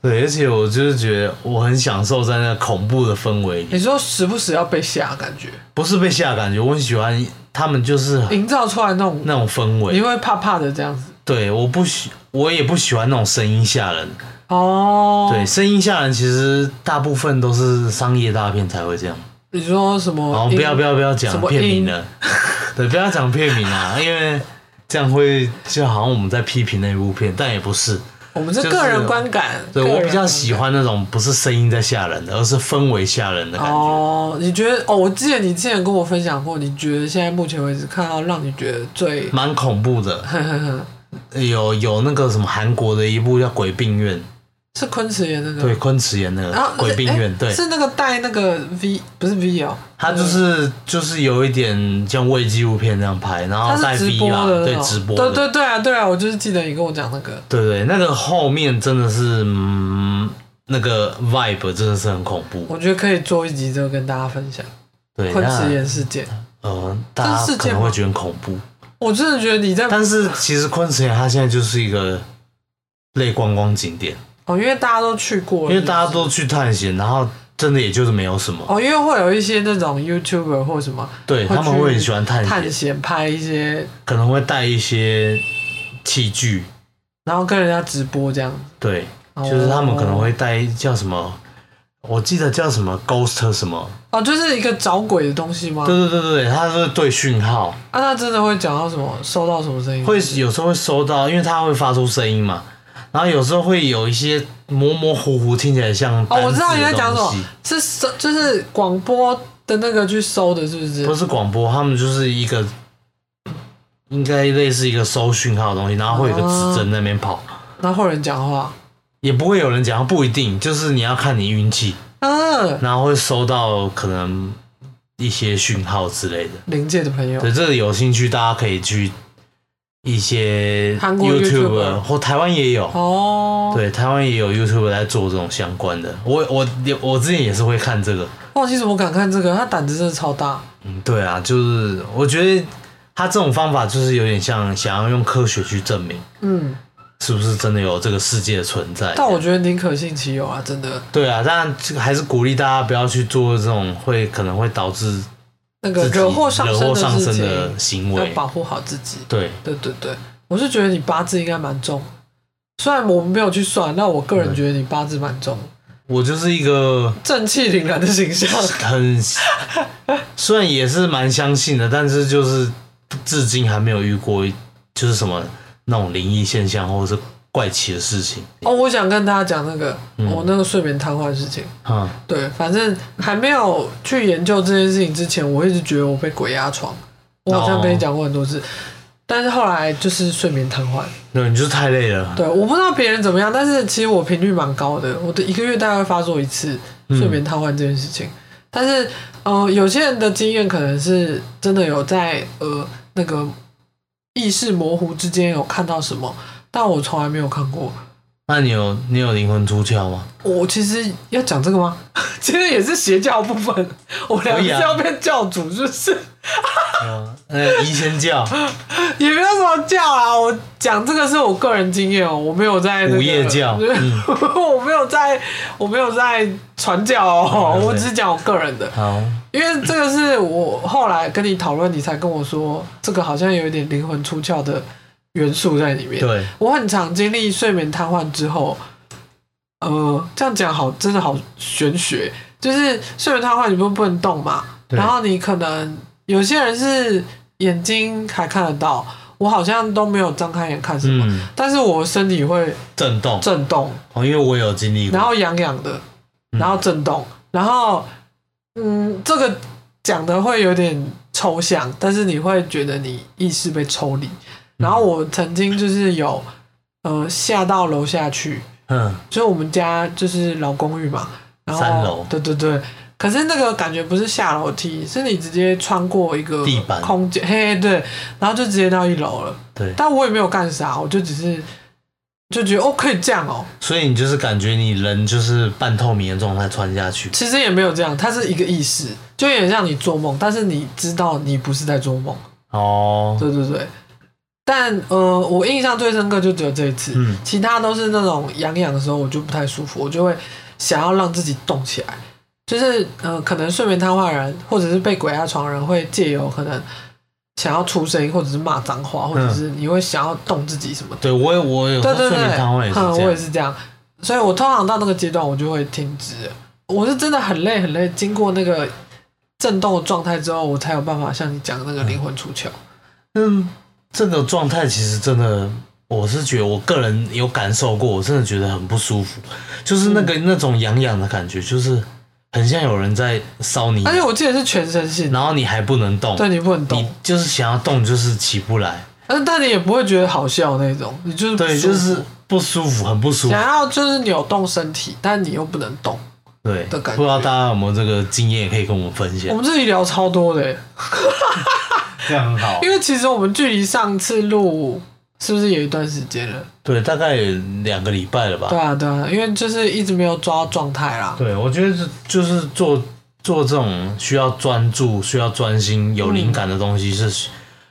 对，而且我就是觉得我很享受在那恐怖的氛围里。
你说时不时要被吓，感觉
不是被吓，感觉我很喜欢他们就是
营造出来那种
那种氛围，
你会怕怕的这样子。
对，我不喜，我也不喜欢那种声音吓人。哦，对，声音吓人其实大部分都是商业大片才会这样。
你说什么？
哦，不要不要不要讲片名了，对，不要讲片名啊，因为。这样会就好像我们在批评那部片，但也不是。
我们是个人观感。
对我比较喜欢那种不是声音在吓人的，而是氛围吓人的感觉。
哦，你觉得？哦，我记得你之前跟我分享过，你觉得现在目前为止看到让你觉得最
蛮恐怖的，有有那个什么韩国的一部叫《鬼病院》。
是昆池岩那个，
对，昆池岩那个鬼病院，对，
是那个带那个 V，不是 V 哦，
他就是就是有一点像伪纪录片那样拍，然后带 V
啦，
对，直播，
对对对啊，对啊，我就是记得你跟我讲那个，
对对，那个后面真的是，嗯，那个 vibe 真的是很恐怖，
我觉得可以做一集这个跟大家分享，对，昆池岩事件，
呃，大家可能会觉得很恐怖，
我真的觉得你在，
但是其实昆池岩它现在就是一个类观光景点。
哦，因为大家都去过，
因为大家都去探险，然后真的也就是没有什么。
哦，因为会有一些那种 YouTuber 或什么，
对他们会很喜欢探险，
探险拍一些，
可能会带一些器具，
然后跟人家直播这样。
对，就是他们可能会带叫什么我记得叫什么 Ghost 什么，
哦，就是一个找鬼的东西吗？
对对对对，它是对讯号，
啊，那真的会讲到什么？收到什么声音？
会有时候会收到，因为它会发出声音嘛，然后有时候会有一些模模糊糊，听起来像
哦，我知道你在讲什么，是收就是广播的那个去收的，是不是？
不是广播，他们就是一个应该类似一个收讯号的东西，然后会有一个指针在那边跑，
然后会有人讲话，
也不会有人讲，不一定，就是你要看你运气，
嗯，
然后会收到可能一些讯号之类的。
临界的朋友，
对，这个有兴趣大家可以去一些
韩国
YouTube 或台湾也有。
哦，，
对，台湾也有 YouTube 在做这种相关的，我我我之前也是会看这个，
哇，其实我敢看这个，他胆子真的超大，
嗯，对啊，就是我觉得他这种方法就是有点像想要用科学去证明。
嗯，
是不是真的有这个世界的存在。
但我觉得宁可信其有啊，真的，
对啊，当然这个还是鼓励大家不要去做这种会可能会导致
那个惹祸上
惹祸上
身的
行为。
要保护好自己。
对，
对对对，我是觉得你八字应该蛮重，虽然我们没有去算，但我个人觉得你八字蛮重，
我就是一个
正气凛然的形象。
很，虽然也是蛮相信的，但是就是至今还没有遇过，就是什么那种灵异现象或者是怪奇的事情。
哦，我想跟大家讲那个
嗯
我、那个睡眠瘫痪的事情。
嗯，
对，反正还没有去研究这件事情之前，我一直觉得我被鬼压床。我好像跟你讲过很多次，但是后来就是睡眠瘫痪。
对，你就是太累了。
对，我不知道别人怎么样，但是其实我频率蛮高的，我的一个月大概发作一次
嗯
睡眠瘫痪这件事情。但是，呃，有些人的经验可能是真的有在呃那个意识模糊之间有看到什么，但我从来没有看过。
那你有你有灵魂出窍吗？
我其实要讲这个吗？其实也是邪教部分，我俩是
可以啊
要变教主，是不是？
嗯，呃，宜仙教，
也没有什么教啊，我讲这个是我个人经验哦，我没有在、那个、
午夜教嗯
我没有在，我没有在传教哦，
嗯
我只是讲我个人的，
好，
因为这个是我后来跟你讨论，你才跟我说这个好像有一点灵魂出窍的元素在里面。
对，
我很常经历睡眠瘫痪之后，呃，这样讲好，真的好玄学。就是睡眠瘫痪，你不不能动嘛，然后你可能有些人是眼睛还看得到，我好像都没有张开眼看什么，
嗯，
但是我身体会
震动，
震动，
哦，因为我有经历过。
然后痒痒的，
嗯
然后震动，然后嗯，这个讲的会有点抽象，但是你会觉得你意识被抽离。然后我曾经就是有呃下到楼下去，
嗯，
就是我们家就是老公寓嘛，然后
三楼。
对对对。可是那个感觉不是下楼梯，是你直接穿过一个
地板。
空间，嘿嘿对，然后就直接到一楼了。
对，
但我也没有干啥，我就只是就觉得哦可以这样哦，
所以你就是感觉你人就是半透明的状态穿下去。
其实也没有这样，它是一个意识，就有点像你做梦，但是你知道你不是在做梦。
哦，
对对对。但呃，我印象最深刻就只有这一次，
嗯
其他都是那种痒痒的时候，我就不太舒服，我就会想要让自己动起来。就是呃，可能睡眠瘫痪人或者是被鬼压床人会借由可能想要出声音，或者是骂脏话，或者是你会想要动自己什么的。
对我也我也是
嗯，我。也是这样，所以我通常到那个阶段，我就会停止。我是真的很累很累，经过那个震动的状态之后，我才有办法像你讲的那个灵魂出窍。
嗯，这个状态其实真的，我是觉得我个人有感受过，我真的觉得很不舒服，就是那个、
嗯
那种痒痒的感觉，就是很像有人在烧你，
而且我记得是全身性，
然后你还不能动，
对你不能动。
你，就是想要动就是起不来，
但但你也不会觉得好笑那种，你就是
对，就是不舒服，很不舒服。
想。要就是扭动身体，但你又不能动。
对，
的感觉。
不知道大家有没有这个经验，可以跟我们分享。我。
们这里聊超多的耶，
这样很好。
因为其实我们距离上次录是不是有一段时间了？
对，大概有两个礼拜了吧
对。啊，对啊，因为就是一直没有抓到状态啦。
对，我觉得是就是做做这种需要专注、需要专心、有灵感的东西是，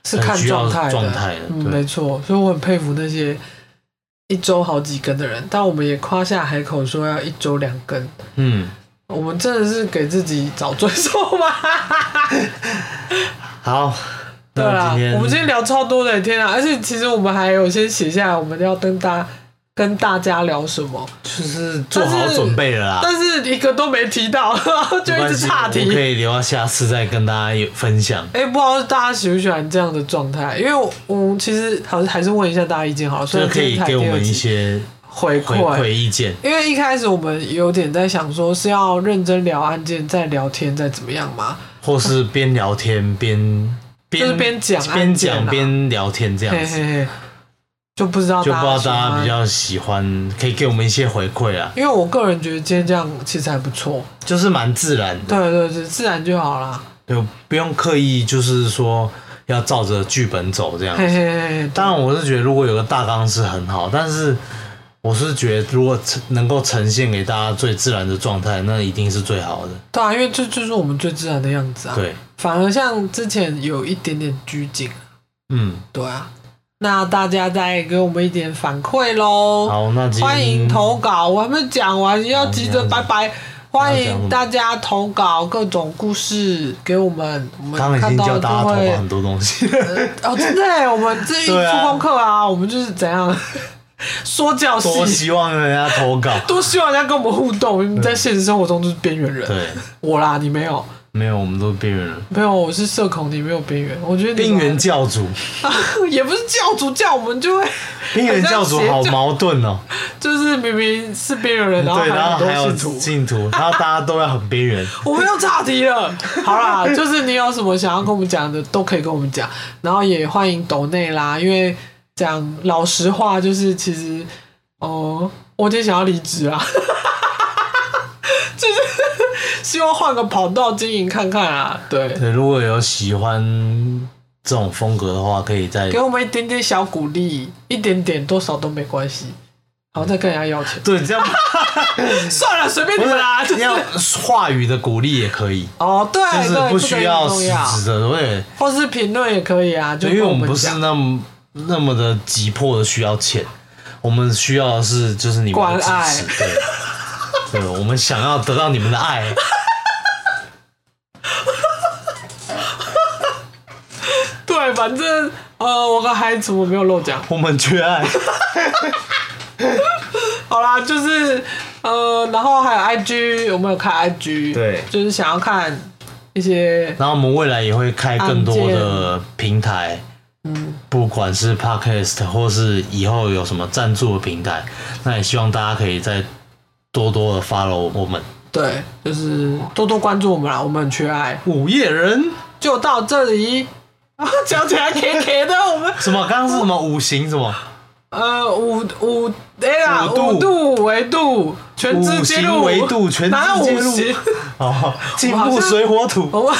是看状态的嗯，没错，所以我很佩服那些一周好几根的人，但我们也夸下海口说要一周两根，
嗯，
我们真的是给自己找罪受吗？
好。
对啦，我们今天聊超多的，天啊！而且其实我们还有先写下来，我们要跟大家跟大家聊什么，
就是做好准备了啦。
但是一个都没提到，就一直岔题。
我可以留到下次再跟大家有分享。
哎、不知道大家喜不喜欢这样的状态？因为我我其实好还是问一下大家意见好了，所以
可以给我们一些
回
回馈意见。
因为一开始我们有点在想说是要认真聊案件，再聊天，再怎么样嘛，
或是边聊天边
就是边讲
边讲边聊天这样子。
嘿嘿嘿就不知道
就不知道大家比较喜欢，可以给我们一些回馈啊。
因为我个人觉得今天这样其实还不错，
就是蛮自然的。
对对对，自然就好啦。
对，不用刻意就是说要照着剧本走这样子。
嘿嘿嘿
当然，我是觉得如果有个大纲是很好，但是我是觉得如果能够呈现给大家最自然的状态，那一定是最好的。
对啊，因为这就是我们最自然的样子啊。
对，
反而像之前有一点点拘谨。
嗯，
对啊。那大家再给我们一点反馈喽！
好，那
欢迎投稿，我还没讲完，要急着拜拜。欢迎大家投稿各种故事给我们，我们
看到就会大家投稿很多东西。
哦，真的，我们这一出功课啊，我们就是怎样 说教系，
多希望人家投稿，
多希望人家跟我们互动。在现实生活中就是边缘人，
对，
我啦，你没有。
没有，我们都是边缘人。
没有，我是社恐，你没有边缘。我觉得
边缘教主
也不是教主叫我们就会。
边缘教主好矛盾哦，
就是明明是边缘人，然后
还
有信徒，
信徒，然后大家都要很边缘。
我们又岔题了。好啦，就是你有什么想要跟我们讲的，都可以跟我们讲。然后也欢迎抖内啦，因为讲老实话，就是其实哦，我今天想要离职啊。就是希望换个跑道经营看看啊，对。
对，如果有喜欢这种风格的话，可以再
给我们一点点小鼓励，一点点多少都没关系，然后再跟人家要钱。
对，这样
算了，随便你们啦。
你要话语的鼓励也可以。
哦，对，
就是不需要实质的，对，
或是评论也可以啊，就
因为我
们
不是那么那么的急迫的需要钱，我们需要的是就是你们的支持，对。对，我们想要得到你们的爱。
对，反正呃，我跟孩子我没有漏讲，
我们缺爱。
好啦，就是呃，然后还有 IG，我们有开 IG，
对，
就是想要看一些。
然后我们未来也会开更多的平台，嗯，不管是 Podcast 或是以后有什么赞助的平台，那也希望大家可以在。多多的 follow 我们，
对，就是多多关注我们啦，我们很缺爱。
午夜人
就到这里，讲起来 K K 的，我们
什么？刚刚是什么五行什么？
呃，五五哎呀，五度维度，全知揭露
维度，全知揭露。哦，金木水火土。
我们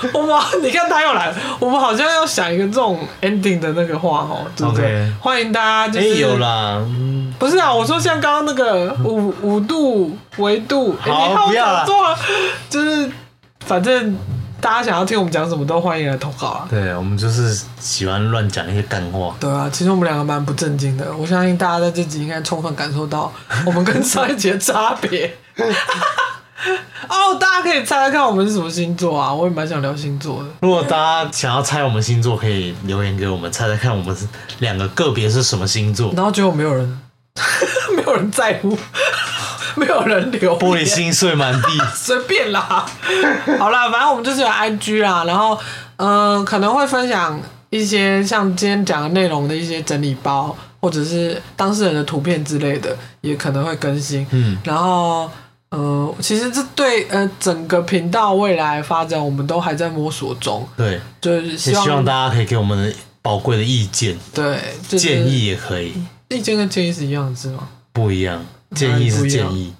我们你看他又来，我们好像要想一个这种 ending 的那个话哦，对不对？欢迎大家，就是
有啦。
不是啊，我说像刚刚那个五五度维度，
好不要了，
就是反正大家想要听我们讲什么都欢迎来投稿啊。
对，我们就是喜欢乱讲一些干话。
对啊，其实我们两个蛮不正经的，我相信大家在这集应该充分感受到我们跟上一集的差别。哦，大家可以猜猜看我们是什么星座啊？我也蛮想聊星座的。
如果大家想要猜我们星座，可以留言给我们猜猜看，我们是两个个别是什么星座。
然后结果没有人。没有人在乎，没有人留，
玻璃心碎满地，
随便啦。好啦，反正我们就是有 IG 啦，然后嗯，可能会分享一些像今天讲的内容的一些整理包，或者是当事人的图片之类的，也可能会更新。嗯，然后嗯，其实这对呃整个频道未来发展，我们都还在摸索中。
对，
就是希
望大家可以给我们宝贵的意见，
对，
建议也可以。
意见跟建议是一样的是吗？
不一样，建议是建议，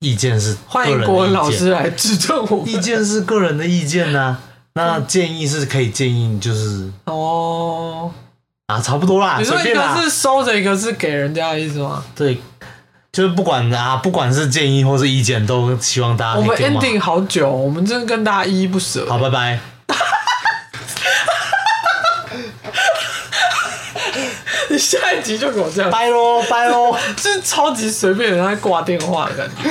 意见是
欢迎国文老师来指正我。
意见是个人的意见呐，那建议是可以建议，就是哦啊，差不多啦。
你说一个是收着，一个是给人家的意思吗？
对，就是不管啊，不管是建议或是意见，都希望大家。
我们 ending 好久，我们真的跟大家依依不舍。
好，拜拜。
你下一集就给我这样，
拜喽拜喽，
就是超级随便人在挂电话的感觉。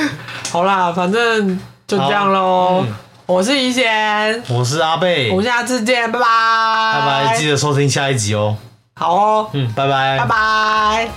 好啦，反正就这样喽。我是怡贤，
我是阿贝，
我们下次见，拜拜，
拜拜，记得收听下一集哦。
好哦，
嗯，拜拜，
拜拜。